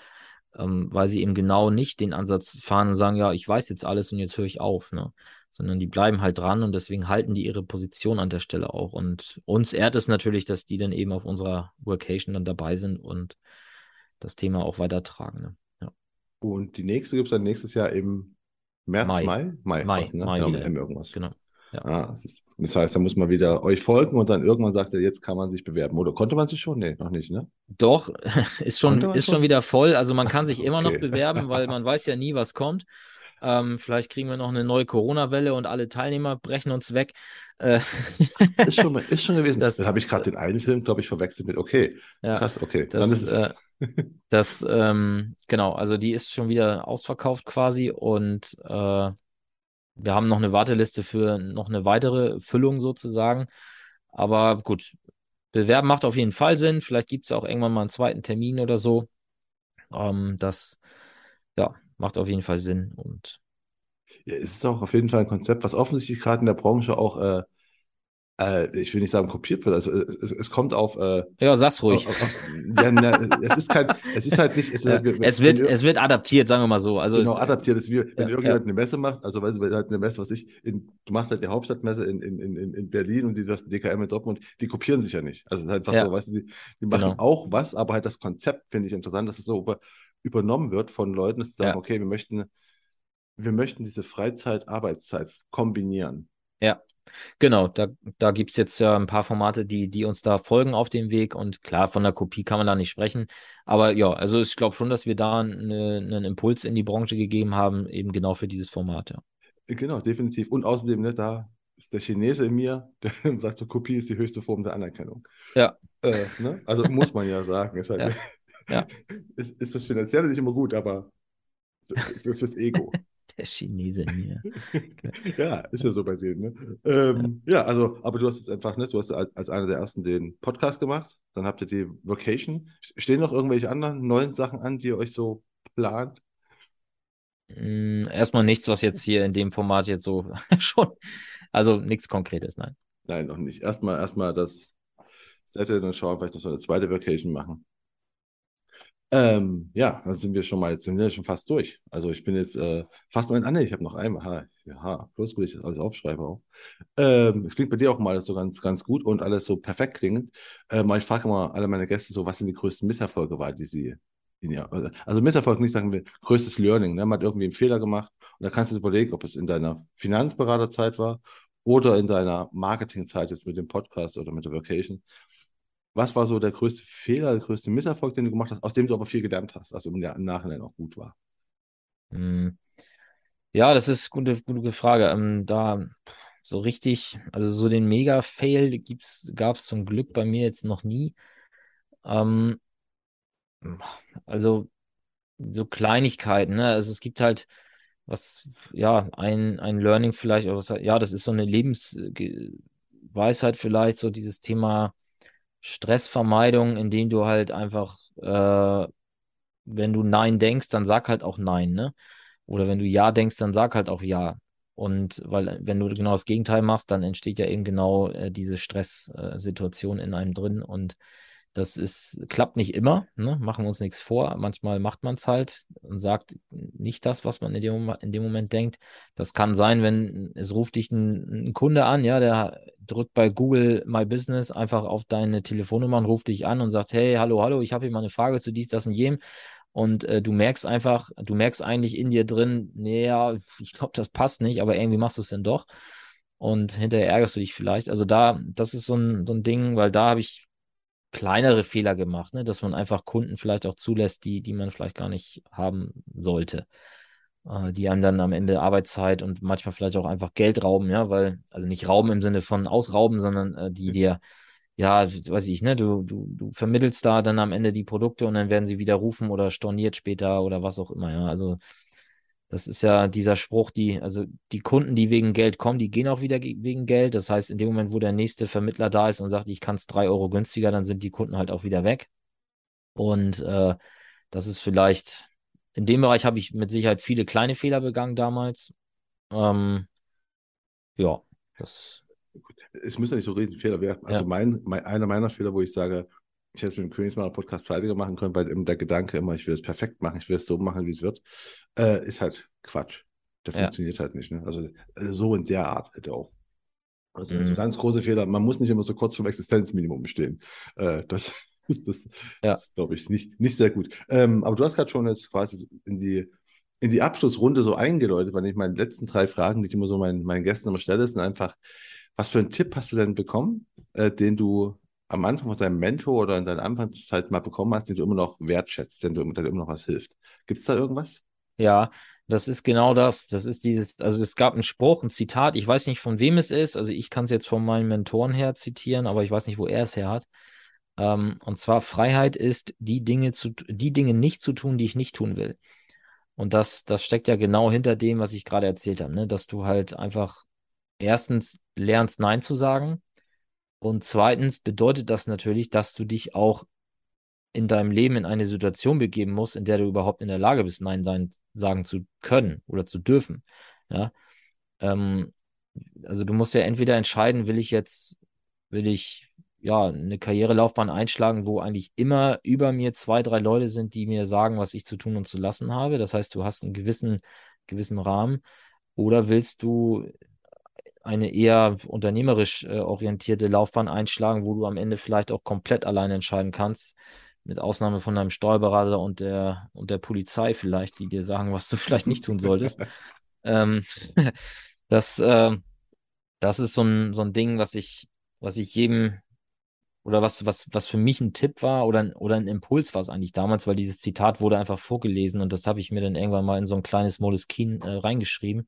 ähm, weil sie eben genau nicht den Ansatz fahren und sagen, ja, ich weiß jetzt alles und jetzt höre ich auf, ne? Sondern die bleiben halt dran und deswegen halten die ihre Position an der Stelle auch. Und uns ehrt es natürlich, dass die dann eben auf unserer Workation dann dabei sind und das Thema auch weitertragen. Ne? Ja. Und die nächste gibt es dann nächstes Jahr im März, Mai? Mai, Mai, Mai, was, ne? Mai ja, mit M irgendwas. Genau. Ja. Ah, das, ist, das, heißt, da muss man wieder euch folgen und dann irgendwann sagt er, jetzt kann man sich bewerben. Oder konnte man sich schon? Nee, noch nicht, ne? Doch, <laughs> ist schon, ist schon? schon wieder voll. Also man kann sich <laughs> immer Okay. noch bewerben, weil <laughs> man weiß ja nie, was kommt. Ähm, vielleicht kriegen wir noch eine neue Corona-Welle und alle Teilnehmer brechen uns weg. Äh, Ist schon, ist schon gewesen. <laughs> Das- Dann habe ich gerade den einen Film, glaube ich, verwechselt mit, okay, ja. krass, okay. das, dann ist es, Das, ähm, genau, also die ist schon wieder ausverkauft quasi und äh, wir haben noch eine Warteliste für noch eine weitere Füllung sozusagen. Aber gut, bewerben macht auf jeden Fall Sinn. Vielleicht gibt es auch irgendwann mal einen zweiten Termin oder so. Ähm, das, ja, macht auf jeden Fall Sinn. Und ja, es ist auch auf jeden Fall ein Konzept, was offensichtlich gerade in der Branche auch, äh, äh, ich will nicht sagen kopiert wird, also es, es, kommt auf, äh, ja, sag's ruhig. auf, auf ja, ne, es ist kein, es ist halt nicht, es, <laughs> Ja, halt, es wird, es wird adaptiert, sagen wir mal so. Also genau es, adaptiert, ist wie, wenn irgendjemand eine Messe macht, also weil du halt eine Messe, was ich, in, du machst halt die Hauptstadtmesse in, in, in, in Berlin und die, das DKM in Dortmund, die kopieren sich ja nicht. Also es ist einfach Ja. so, weißt du, die, die machen Genau. auch was, aber halt das Konzept finde ich interessant, dass es so übernommen wird von Leuten, dass sie sagen, Ja. okay, wir möchten, wir möchten diese Freizeit, Arbeitszeit kombinieren. Genau, da, da gibt es jetzt ja ein paar Formate, die, die uns da folgen auf dem Weg. Und klar, von der Kopie kann man da nicht sprechen. Aber ja, also ich glaube schon, dass wir da eine, einen Impuls in die Branche gegeben haben, eben genau für dieses Format. Ja. Genau, definitiv. Und außerdem, ne, da ist der Chinese in mir, der <laughs> sagt, so Kopie ist die höchste Form der Anerkennung. Ja. Äh, ne? Also muss man ja sagen. Ist, halt, Ja. Ja. <laughs> ist, ist fürs Finanzielle nicht immer gut, aber für, fürs Ego. <laughs> Der Chinese in mir. <laughs> ja, ist ja so bei denen. Ne? Ähm, ja. also, aber du hast jetzt einfach, ne, du hast als, als einer der ersten den Podcast gemacht, dann habt ihr die Vocation. Stehen noch irgendwelche anderen neuen Sachen an, die ihr euch so plant? Mm, Erstmal nichts, was jetzt hier in dem Format jetzt so schon, also nichts Konkretes, nein. Nein, noch nicht. Erstmal, erstmal das Settle, dann schauen, vielleicht noch so eine zweite Vacation machen. Ähm, ja, dann sind wir schon mal, jetzt sind wir schon fast durch. Also ich bin jetzt äh, fast in, ah, nee, ich habe noch einmal, ha, ja, bloß gut, ich das alles aufschreibe auch. Ähm, klingt bei dir auch mal so ganz, ganz gut und alles so perfekt klingend. Ähm, ich frage immer alle meine Gäste so, was sind die größten Misserfolge war, die sie in ihr, also Misserfolg nicht sagen wir, größtes Learning, ne? Man hat irgendwie einen Fehler gemacht und da kannst du dir überlegen, ob es in deiner Finanzberaterzeit war oder in deiner Marketingzeit jetzt mit dem Podcast oder mit der Vacation. Was war so der größte Fehler, der größte Misserfolg, den du gemacht hast, aus dem du aber viel gelernt hast, also im Na- im Nachhinein auch gut war? Mm. Ja, das ist eine gute, gute Frage. Ähm, da so richtig, also so den Mega-Fail gab es zum Glück bei mir jetzt noch nie. Ähm, also so Kleinigkeiten, ne? Also es gibt halt was, ja, ein, ein Learning vielleicht, oder was, ja, das ist so eine Lebensweisheit vielleicht, so dieses Thema Stressvermeidung, indem du halt einfach, äh, wenn du Nein denkst, dann sag halt auch Nein, ne? Oder wenn du Ja denkst, dann sag halt auch Ja. Und weil, wenn du genau das Gegenteil machst, dann entsteht ja eben genau äh, diese Stresssituation in einem drin. Und das ist, klappt nicht immer, ne? Machen wir uns nichts vor. Manchmal macht man es halt und sagt nicht das, was man in dem, Moment- in dem Moment denkt. Das kann sein, wenn es ruft dich ein, ein Kunde an, ja, der drückt bei Google My Business einfach auf deine Telefonnummer und ruft dich an und sagt, hey, hallo, hallo, ich habe hier mal eine Frage zu dies, das und jenem. Und äh, du merkst einfach, du merkst eigentlich in dir drin, naja, ich glaube, das passt nicht, aber irgendwie machst du es dann doch. Und hinterher ärgerst du dich vielleicht. Also da, das ist so ein, so ein Ding, weil da habe ich kleinere Fehler gemacht, ne? Dass man einfach Kunden vielleicht auch zulässt, die, die man vielleicht gar nicht haben sollte. Äh, die einem dann am Ende Arbeitszeit und manchmal vielleicht auch einfach Geld rauben, ja, weil, also nicht rauben im Sinne von ausrauben, sondern äh, die dir, ja, weiß ich, ne, du, du, du vermittelst da dann am Ende die Produkte und dann werden sie wieder rufen oder storniert später oder was auch immer, ja. Also das ist ja dieser Spruch, die, also die Kunden, die wegen Geld kommen, die gehen auch wieder ge- wegen Geld. Das heißt, in dem Moment, wo der nächste Vermittler da ist und sagt, ich kann es drei Euro günstiger, dann sind die Kunden halt auch wieder weg. Und äh, das ist vielleicht, in dem Bereich habe ich mit Sicherheit viele kleine Fehler begangen damals. Ähm, ja, das, Es müssen ja nicht so riesen Fehler werden. Also Ja. mein, mein, einer meiner Fehler, wo ich sage, ich hätte es mit dem Königsmacher-Podcast zeitiger machen können, weil der Gedanke immer, ich will es perfekt machen, ich will es so machen, wie es wird, äh, ist halt Quatsch. Der ja. funktioniert halt nicht. Ne? Also äh, so in der Art hätte auch. Also, mhm. also ganz große Fehler. Man muss nicht immer so kurz vom Existenzminimum stehen. Äh, das, <laughs> das, ja. ist, glaube ich, nicht, nicht sehr gut. Ähm, aber du hast gerade schon jetzt quasi in die, in die Abschlussrunde so eingeläutet, weil ich meine letzten drei Fragen, die ich immer so meinen, meinen Gästen immer stelle, sind einfach, was für einen Tipp hast du denn bekommen, äh, den du am Anfang von deinem Mentor oder in deiner Anfangszeit mal bekommen hast, den du immer noch wertschätzt, den du immer noch was hilft? Gibt es da irgendwas? Ja, das ist genau das. Das ist dieses, also es gab einen Spruch, ein Zitat, ich weiß nicht von wem es ist, also ich kann es jetzt von meinen Mentoren her zitieren, aber ich weiß nicht, wo er es her hat. Ähm, und zwar Freiheit ist, die Dinge zu, die Dinge nicht zu tun, die ich nicht tun will. Und das, das steckt ja genau hinter dem, was ich gerade erzählt habe, ne? dass du halt einfach erstens lernst, Nein zu sagen. Und zweitens bedeutet das natürlich, dass du dich auch in deinem Leben in eine Situation begeben musst, in der du überhaupt in der Lage bist, Nein sein, sagen zu können oder zu dürfen. Ja. Ähm, also du musst ja entweder entscheiden, will ich jetzt, will ich ja eine Karrierelaufbahn einschlagen, wo eigentlich immer über mir zwei, drei Leute sind, die mir sagen, was ich zu tun und zu lassen habe. Das heißt, du hast einen gewissen, gewissen Rahmen. Oder willst du eine eher unternehmerisch äh, orientierte Laufbahn einschlagen, wo du am Ende vielleicht auch komplett alleine entscheiden kannst, mit Ausnahme von deinem Steuerberater und der, und der Polizei vielleicht, die dir sagen, was du <laughs> vielleicht nicht tun solltest. ähm, <laughs> das, äh, das ist so ein, so ein Ding, was ich, was ich jedem oder was, was, was für mich ein Tipp war oder, oder ein Impuls war es eigentlich damals, weil dieses Zitat wurde einfach vorgelesen und das habe ich mir dann irgendwann mal in so ein kleines Moleskine äh, reingeschrieben.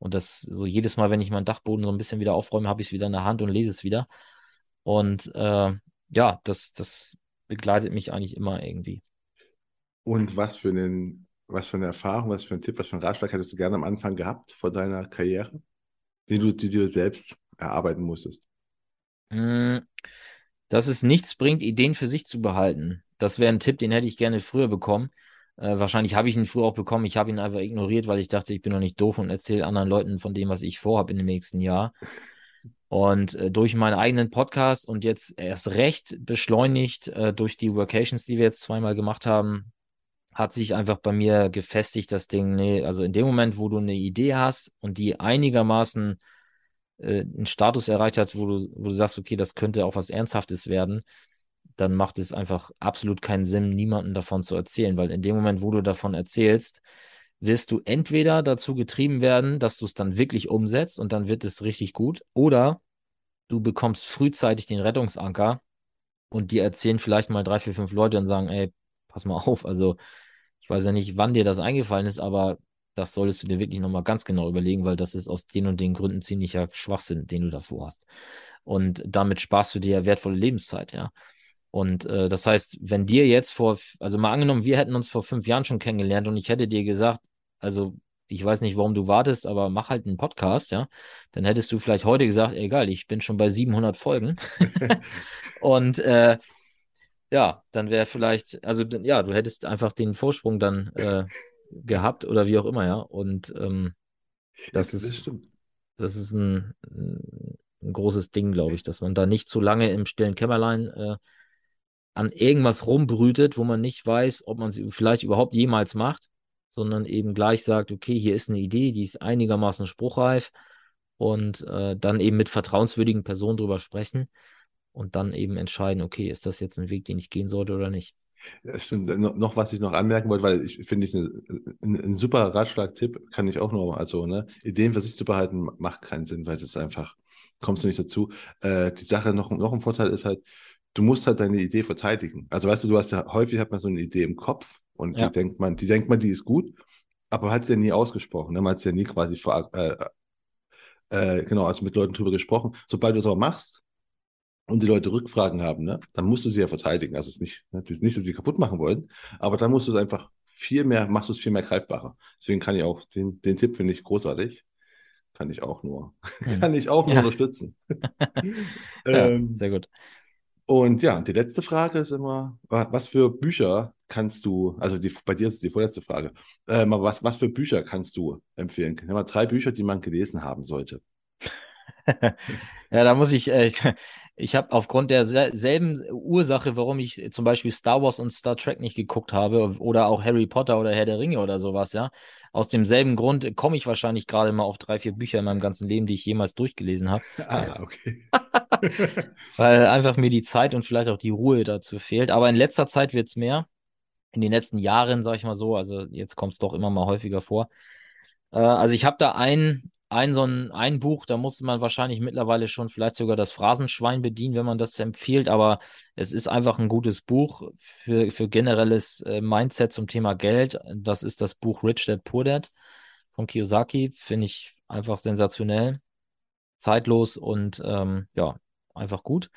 Und das so jedes Mal, wenn ich meinen Dachboden so ein bisschen wieder aufräume, habe ich es wieder in der Hand und lese es wieder. Und äh, ja, das, das begleitet mich eigentlich immer irgendwie. Und was für, einen, was für eine Erfahrung, was für einen Tipp, was für einen Ratschlag hättest du gerne am Anfang gehabt von deiner Karriere, die du, die du selbst erarbeiten musstest? Hm, dass es nichts bringt, Ideen für sich zu behalten. Das wäre ein Tipp, den hätte ich gerne früher bekommen. Äh, wahrscheinlich habe ich ihn früher auch bekommen. Ich habe ihn einfach ignoriert, weil ich dachte, ich bin noch nicht doof und erzähle anderen Leuten von dem, was ich vorhabe in dem nächsten Jahr. Und äh, durch meinen eigenen Podcast und jetzt erst recht beschleunigt äh, durch die Workations, die wir jetzt zweimal gemacht haben, hat sich einfach bei mir gefestigt, das Ding, nee, also in dem Moment, wo du eine Idee hast und die einigermaßen äh, einen Status erreicht hat, wo du, wo du sagst, okay, das könnte auch was Ernsthaftes werden, dann macht es einfach absolut keinen Sinn, niemanden davon zu erzählen, weil in dem Moment, wo du davon erzählst, wirst du entweder dazu getrieben werden, dass du es dann wirklich umsetzt und dann wird es richtig gut, oder du bekommst frühzeitig den Rettungsanker und die erzählen vielleicht mal drei, vier, fünf Leute und sagen, ey, pass mal auf, also ich weiß ja nicht, wann dir das eingefallen ist, aber das solltest du dir wirklich nochmal ganz genau überlegen, weil das ist aus den und den Gründen ziemlicher Schwachsinn, den du davor hast. Und damit sparst du dir wertvolle Lebenszeit, ja. Und äh, das heißt, wenn dir jetzt vor, also mal angenommen, wir hätten uns vor fünf Jahren schon kennengelernt und ich hätte dir gesagt, also ich weiß nicht, warum du wartest, aber mach halt einen Podcast, ja. Dann hättest du vielleicht heute gesagt, egal, ich bin schon bei 700 Folgen. <laughs> <laughs> und äh, ja, dann wäre vielleicht, also ja, du hättest einfach den Vorsprung dann äh, gehabt oder wie auch immer, ja. Und ähm, das, das ist, das ist ein, ein großes Ding, glaube ich, dass man da nicht zu lange im stillen Kämmerlein äh, an irgendwas rumbrütet, wo man nicht weiß, ob man sie vielleicht überhaupt jemals macht, sondern eben gleich sagt, okay, hier ist eine Idee, die ist einigermaßen spruchreif und äh, dann eben mit vertrauenswürdigen Personen drüber sprechen und dann eben entscheiden, okay, ist das jetzt ein Weg, den ich gehen sollte oder nicht. Ja, stimmt. Noch was ich noch anmerken wollte, weil ich finde ich ein, ein, super Ratschlag-Tipp, kann ich auch nur, also ne, Ideen für sich zu behalten, macht keinen Sinn, weil das einfach kommst du nicht dazu. Äh, die Sache noch, noch ein Vorteil ist halt, du musst halt deine Idee verteidigen. Also weißt du, du hast ja häufig hat man so eine Idee im Kopf und ja. die denkt man, die denkt man, die ist gut, aber man hat sie ja nie ausgesprochen. Ne? Man hat es ja nie quasi vor, äh, äh, genau, also mit Leuten drüber gesprochen. Sobald du es aber machst und die Leute Rückfragen haben, ne, dann musst du sie ja verteidigen. Also es ist nicht, ne, nicht, dass sie kaputt machen wollen, aber dann musst du es einfach viel mehr, machst du es viel mehr greifbarer. Deswegen kann ich auch den, den Tipp finde ich großartig kann ich auch nur, <laughs> kann ich auch nur ja. unterstützen. <laughs> ja, ähm, sehr gut. Und ja, die letzte Frage ist immer, was für Bücher kannst du, also die, bei dir ist die vorletzte Frage, aber was, was für Bücher kannst du empfehlen? Nimm mal drei Bücher, die man gelesen haben sollte. <laughs> ja, da muss ich, äh, ich, ich habe aufgrund derselben Ursache, warum ich zum Beispiel Star Wars und Star Trek nicht geguckt habe oder auch Harry Potter oder Herr der Ringe oder sowas, ja. Aus demselben Grund komme ich wahrscheinlich gerade mal auf drei, vier Bücher in meinem ganzen Leben, die ich jemals durchgelesen habe. <laughs> Ah, okay. <laughs> Weil einfach mir die Zeit und vielleicht auch die Ruhe dazu fehlt. Aber in letzter Zeit wird es mehr. In den letzten Jahren, sage ich mal so, also jetzt kommt es doch immer mal häufiger vor. Äh, also ich habe da ein, ein so ein, ein Buch, da muss man wahrscheinlich mittlerweile schon vielleicht sogar das Phrasenschwein bedienen, wenn man das empfiehlt, aber es ist einfach ein gutes Buch für, für generelles äh, Mindset zum Thema Geld. Das ist das Buch Rich Dad Poor Dad von Kiyosaki, finde ich einfach sensationell, zeitlos und ähm, ja, einfach gut.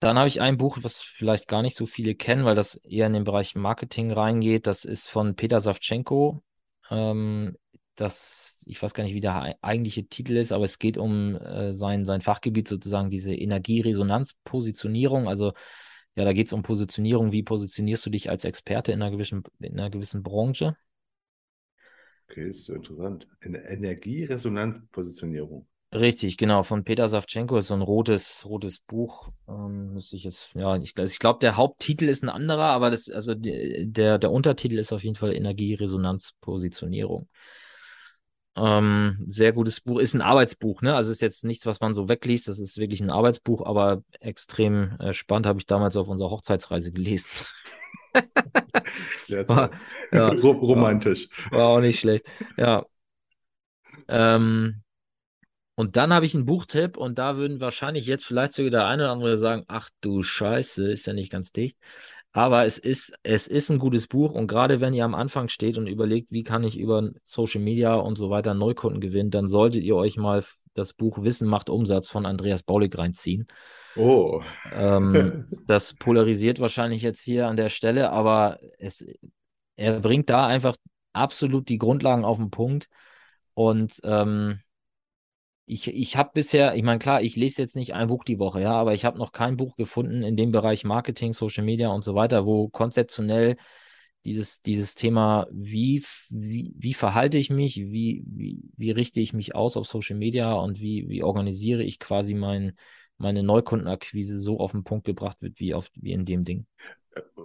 Dann habe ich ein Buch, was vielleicht gar nicht so viele kennen, weil das eher in den Bereich Marketing reingeht. Das ist von Peter Savchenko. Ähm, das, ich weiß gar nicht, wie der eigentliche Titel ist, aber es geht um äh, sein, sein Fachgebiet sozusagen, diese Energieresonanzpositionierung. Also ja, da geht es um Positionierung. Wie positionierst du dich als Experte in einer gewissen, in einer gewissen Branche? Okay, ist so interessant. Energieresonanzpositionierung. Richtig, genau, von Peter Savchenko ist so ein rotes, rotes Buch. Ähm, müsste ich jetzt, ja, ich, ich glaube, der Haupttitel ist ein anderer, aber das, also der, der Untertitel ist auf jeden Fall Energieresonanzpositionierung. Ähm, sehr gutes Buch. Ist ein Arbeitsbuch, ne? Also ist jetzt nichts, was man so wegliest. Das ist wirklich ein Arbeitsbuch, aber extrem äh, spannend. Habe ich damals auf unserer Hochzeitsreise gelesen. Sehr <laughs> toll. ja, Romantisch. War, war, auch nicht schlecht. Ja. Ähm, und dann habe ich einen Buchtipp und da würden wahrscheinlich jetzt vielleicht sogar der eine oder andere sagen, ach du Scheiße, ist ja nicht ganz dicht. Aber es ist, es ist ein gutes Buch und gerade wenn ihr am Anfang steht und überlegt, wie kann ich über Social Media und so weiter Neukunden gewinnen, dann solltet ihr euch mal das Buch Wissen macht Umsatz von Andreas Baulig reinziehen. Oh. Ähm, <laughs> das polarisiert wahrscheinlich jetzt hier an der Stelle, aber es, er bringt da einfach absolut die Grundlagen auf den Punkt und ähm, ich, ich habe bisher, ich meine, klar, ich lese jetzt nicht ein Buch die Woche, ja, aber ich habe noch kein Buch gefunden in dem Bereich Marketing, Social Media und so weiter, wo konzeptionell dieses, dieses Thema, wie, wie, wie verhalte ich mich, wie, wie, wie richte ich mich aus auf Social Media und wie, wie organisiere ich quasi mein, meine Neukundenakquise so auf den Punkt gebracht wird, wie, auf, wie in dem Ding.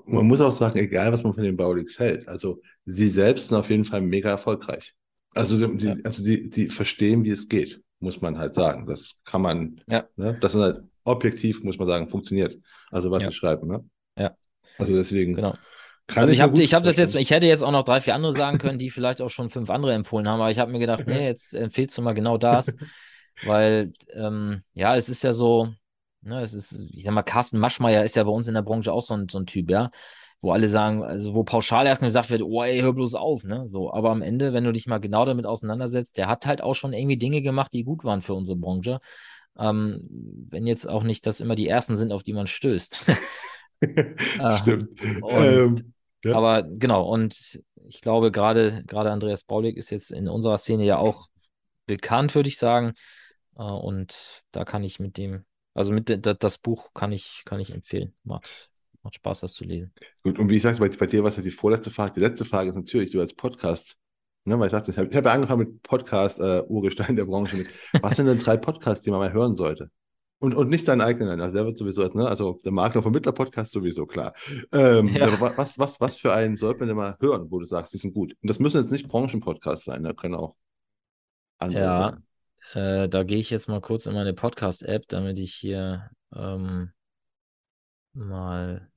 Man muss auch sagen, egal was man von den Baulix hält, also sie selbst sind auf jeden Fall mega erfolgreich. Also, die, ja. also die, die verstehen, wie es geht muss man halt sagen. Das kann man, ja. ne? das ist halt objektiv, muss man sagen, funktioniert. Also was ja. sie schreiben, ne? Ja. Also deswegen. Genau. Kann also ich habe ich hab das jetzt, ich hätte jetzt auch noch drei, vier andere sagen können, die vielleicht auch schon fünf andere empfohlen haben, aber ich habe mir gedacht, nee, <laughs> jetzt empfehlst du mal genau das, weil ähm, ja, es ist ja so, ne, es ist, ich sag mal, Carsten Maschmeyer ist ja bei uns in der Branche auch so ein, so ein Typ, ja wo alle sagen, also wo pauschal erstmal gesagt wird, oh ey, hör bloß auf, ne? So, aber am Ende, wenn du dich mal genau damit auseinandersetzt, der hat halt auch schon irgendwie Dinge gemacht, die gut waren für unsere Branche. Ähm, wenn jetzt auch nicht das immer die ersten sind, auf die man stößt. <laughs> Äh, Stimmt. Und, ähm, ja. Aber genau, und ich glaube, gerade gerade Andreas Baulig ist jetzt in unserer Szene ja auch bekannt, würde ich sagen. Äh, und da kann ich mit dem, also mit das Buch kann ich, kann ich empfehlen. Macht, Macht Spaß, das zu lesen. Gut, und wie ich sagte, bei, bei dir war es ja die vorletzte Frage. Die letzte Frage ist natürlich, du als Podcast, ne, weil ich sagte, ich habe hab ja angefangen mit Podcast, äh, Urgestein der Branche. Mit, was sind denn drei Podcasts, die man mal hören sollte? Und, und nicht deinen eigenen, also der wird sowieso, ne, also der Makler Vermittler Podcast sowieso, klar. Ähm, ja. was, was, was für einen sollte man denn mal hören, wo du sagst, die sind gut? Und das müssen jetzt nicht Branchenpodcasts sein, da können auch andere Ja, äh, da gehe ich jetzt mal kurz in meine Podcast-App, damit ich hier ähm, mal,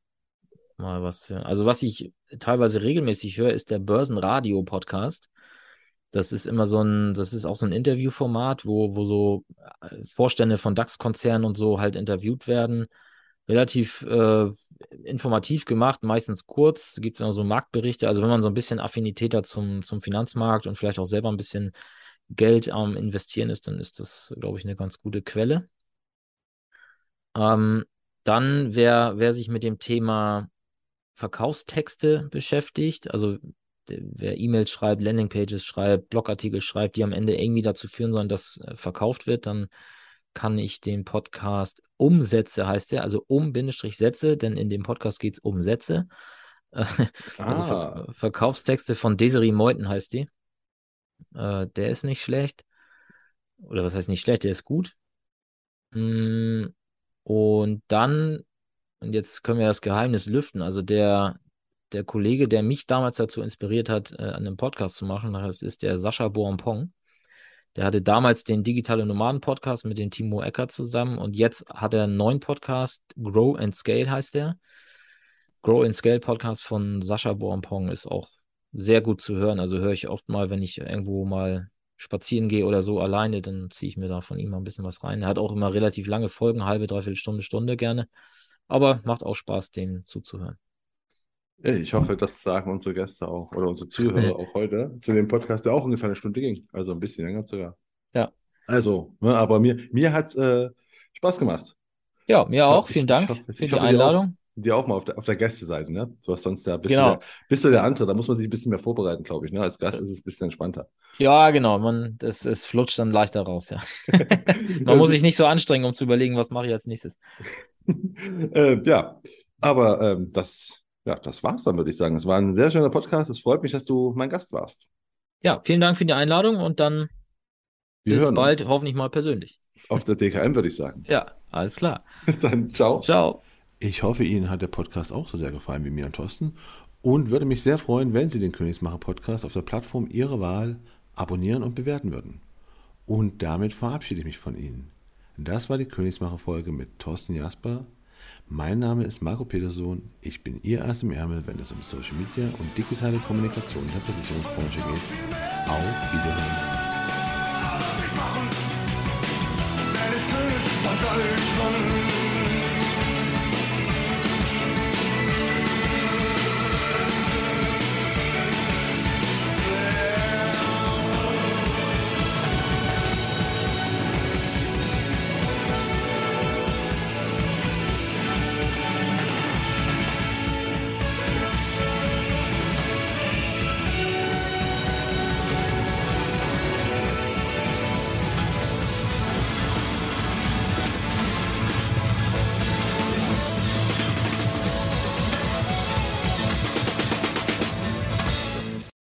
mal was hören. Also, was ich teilweise regelmäßig höre, ist der Börsenradio-Podcast. Das ist immer so ein, das ist auch so ein Interviewformat, wo, wo so äh, Vorstände von DAX-Konzernen und so halt interviewt werden. Relativ äh, informativ gemacht, meistens kurz. Gibt immer so Marktberichte. Also wenn man so ein bisschen Affinität hat zum, zum Finanzmarkt und vielleicht auch selber ein bisschen Geld am Investieren ist, dann ist das, glaube ich, eine ganz gute Quelle. Ähm, dann, wer, wer sich mit dem Thema Verkaufstexte beschäftigt, also wer E-Mails schreibt, Landingpages schreibt, Blogartikel schreibt, die am Ende irgendwie dazu führen sollen, dass äh, verkauft wird, dann kann ich den Podcast Umsätze heißt der, also um-Sätze, denn in dem Podcast geht es um Sätze. <laughs> also Ver ah. Verkaufstexte von Desiree Meuthen heißt die. Äh, der ist nicht schlecht. Oder was heißt nicht schlecht, der ist gut. Mm, Und dann, und jetzt können wir das Geheimnis lüften, also der, der Kollege, der mich damals dazu inspiriert hat, äh, einen Podcast zu machen, das ist der Sascha Boampong. Der hatte damals den Digitale Nomaden Podcast mit dem Timo Ecker zusammen und jetzt hat er einen neuen Podcast, Grow and Scale heißt der. Grow and Scale Podcast von Sascha Boampong ist auch sehr gut zu hören. Also höre ich oft mal, wenn ich irgendwo mal spazieren gehe oder so alleine, dann ziehe ich mir da von ihm mal ein bisschen was rein. Er hat auch immer relativ lange Folgen, halbe, dreiviertel Stunde, Stunde gerne. Aber macht auch Spaß, dem zuzuhören. Ich hoffe, das sagen unsere Gäste auch oder unsere Zuhörer auch heute zu dem Podcast, der auch ungefähr eine Stunde ging. Also ein bisschen länger sogar. Ja. Also, ne, aber mir, mir hat es äh, Spaß gemacht. Ja, mir auch. Vielen Dank ich hoffe, für ich die Einladung. Dir auch mal auf der, auf der Gästeseite, ne? Du hast sonst ja, bist, Genau. du der, bist du der andere, da muss man sich ein bisschen mehr vorbereiten, glaube ich. Ne? Als Gast ist es ein bisschen entspannter. Ja, genau. Man, das, es flutscht dann leichter raus, ja. <laughs> Man muss sich nicht so anstrengen, um zu überlegen, was mache ich als nächstes. <laughs> äh, ja, aber ähm, das, ja, das war's dann, würde ich sagen. Es war ein sehr schöner Podcast. Es freut mich, dass du mein Gast warst. Ja, vielen Dank für die Einladung und dann Wir bis bald, uns. hoffentlich mal persönlich. Auf der DKM, würde ich sagen. Ja, alles klar. Bis dann. Ciao. Ciao. Ich hoffe, Ihnen hat der Podcast auch so sehr gefallen wie mir und Thorsten und würde mich sehr freuen, wenn Sie den Königsmacher Podcast auf der Plattform Ihrer Wahl abonnieren und bewerten würden. Und damit verabschiede ich mich von Ihnen. Das war die Königsmacher Folge mit Thorsten Jasper. Mein Name ist Marco Petersohn. Ich bin Ihr Ass im Ärmel, wenn es um Social Media und digitale Kommunikation in der Versicherungsbranche geht. Auf Wiederhören.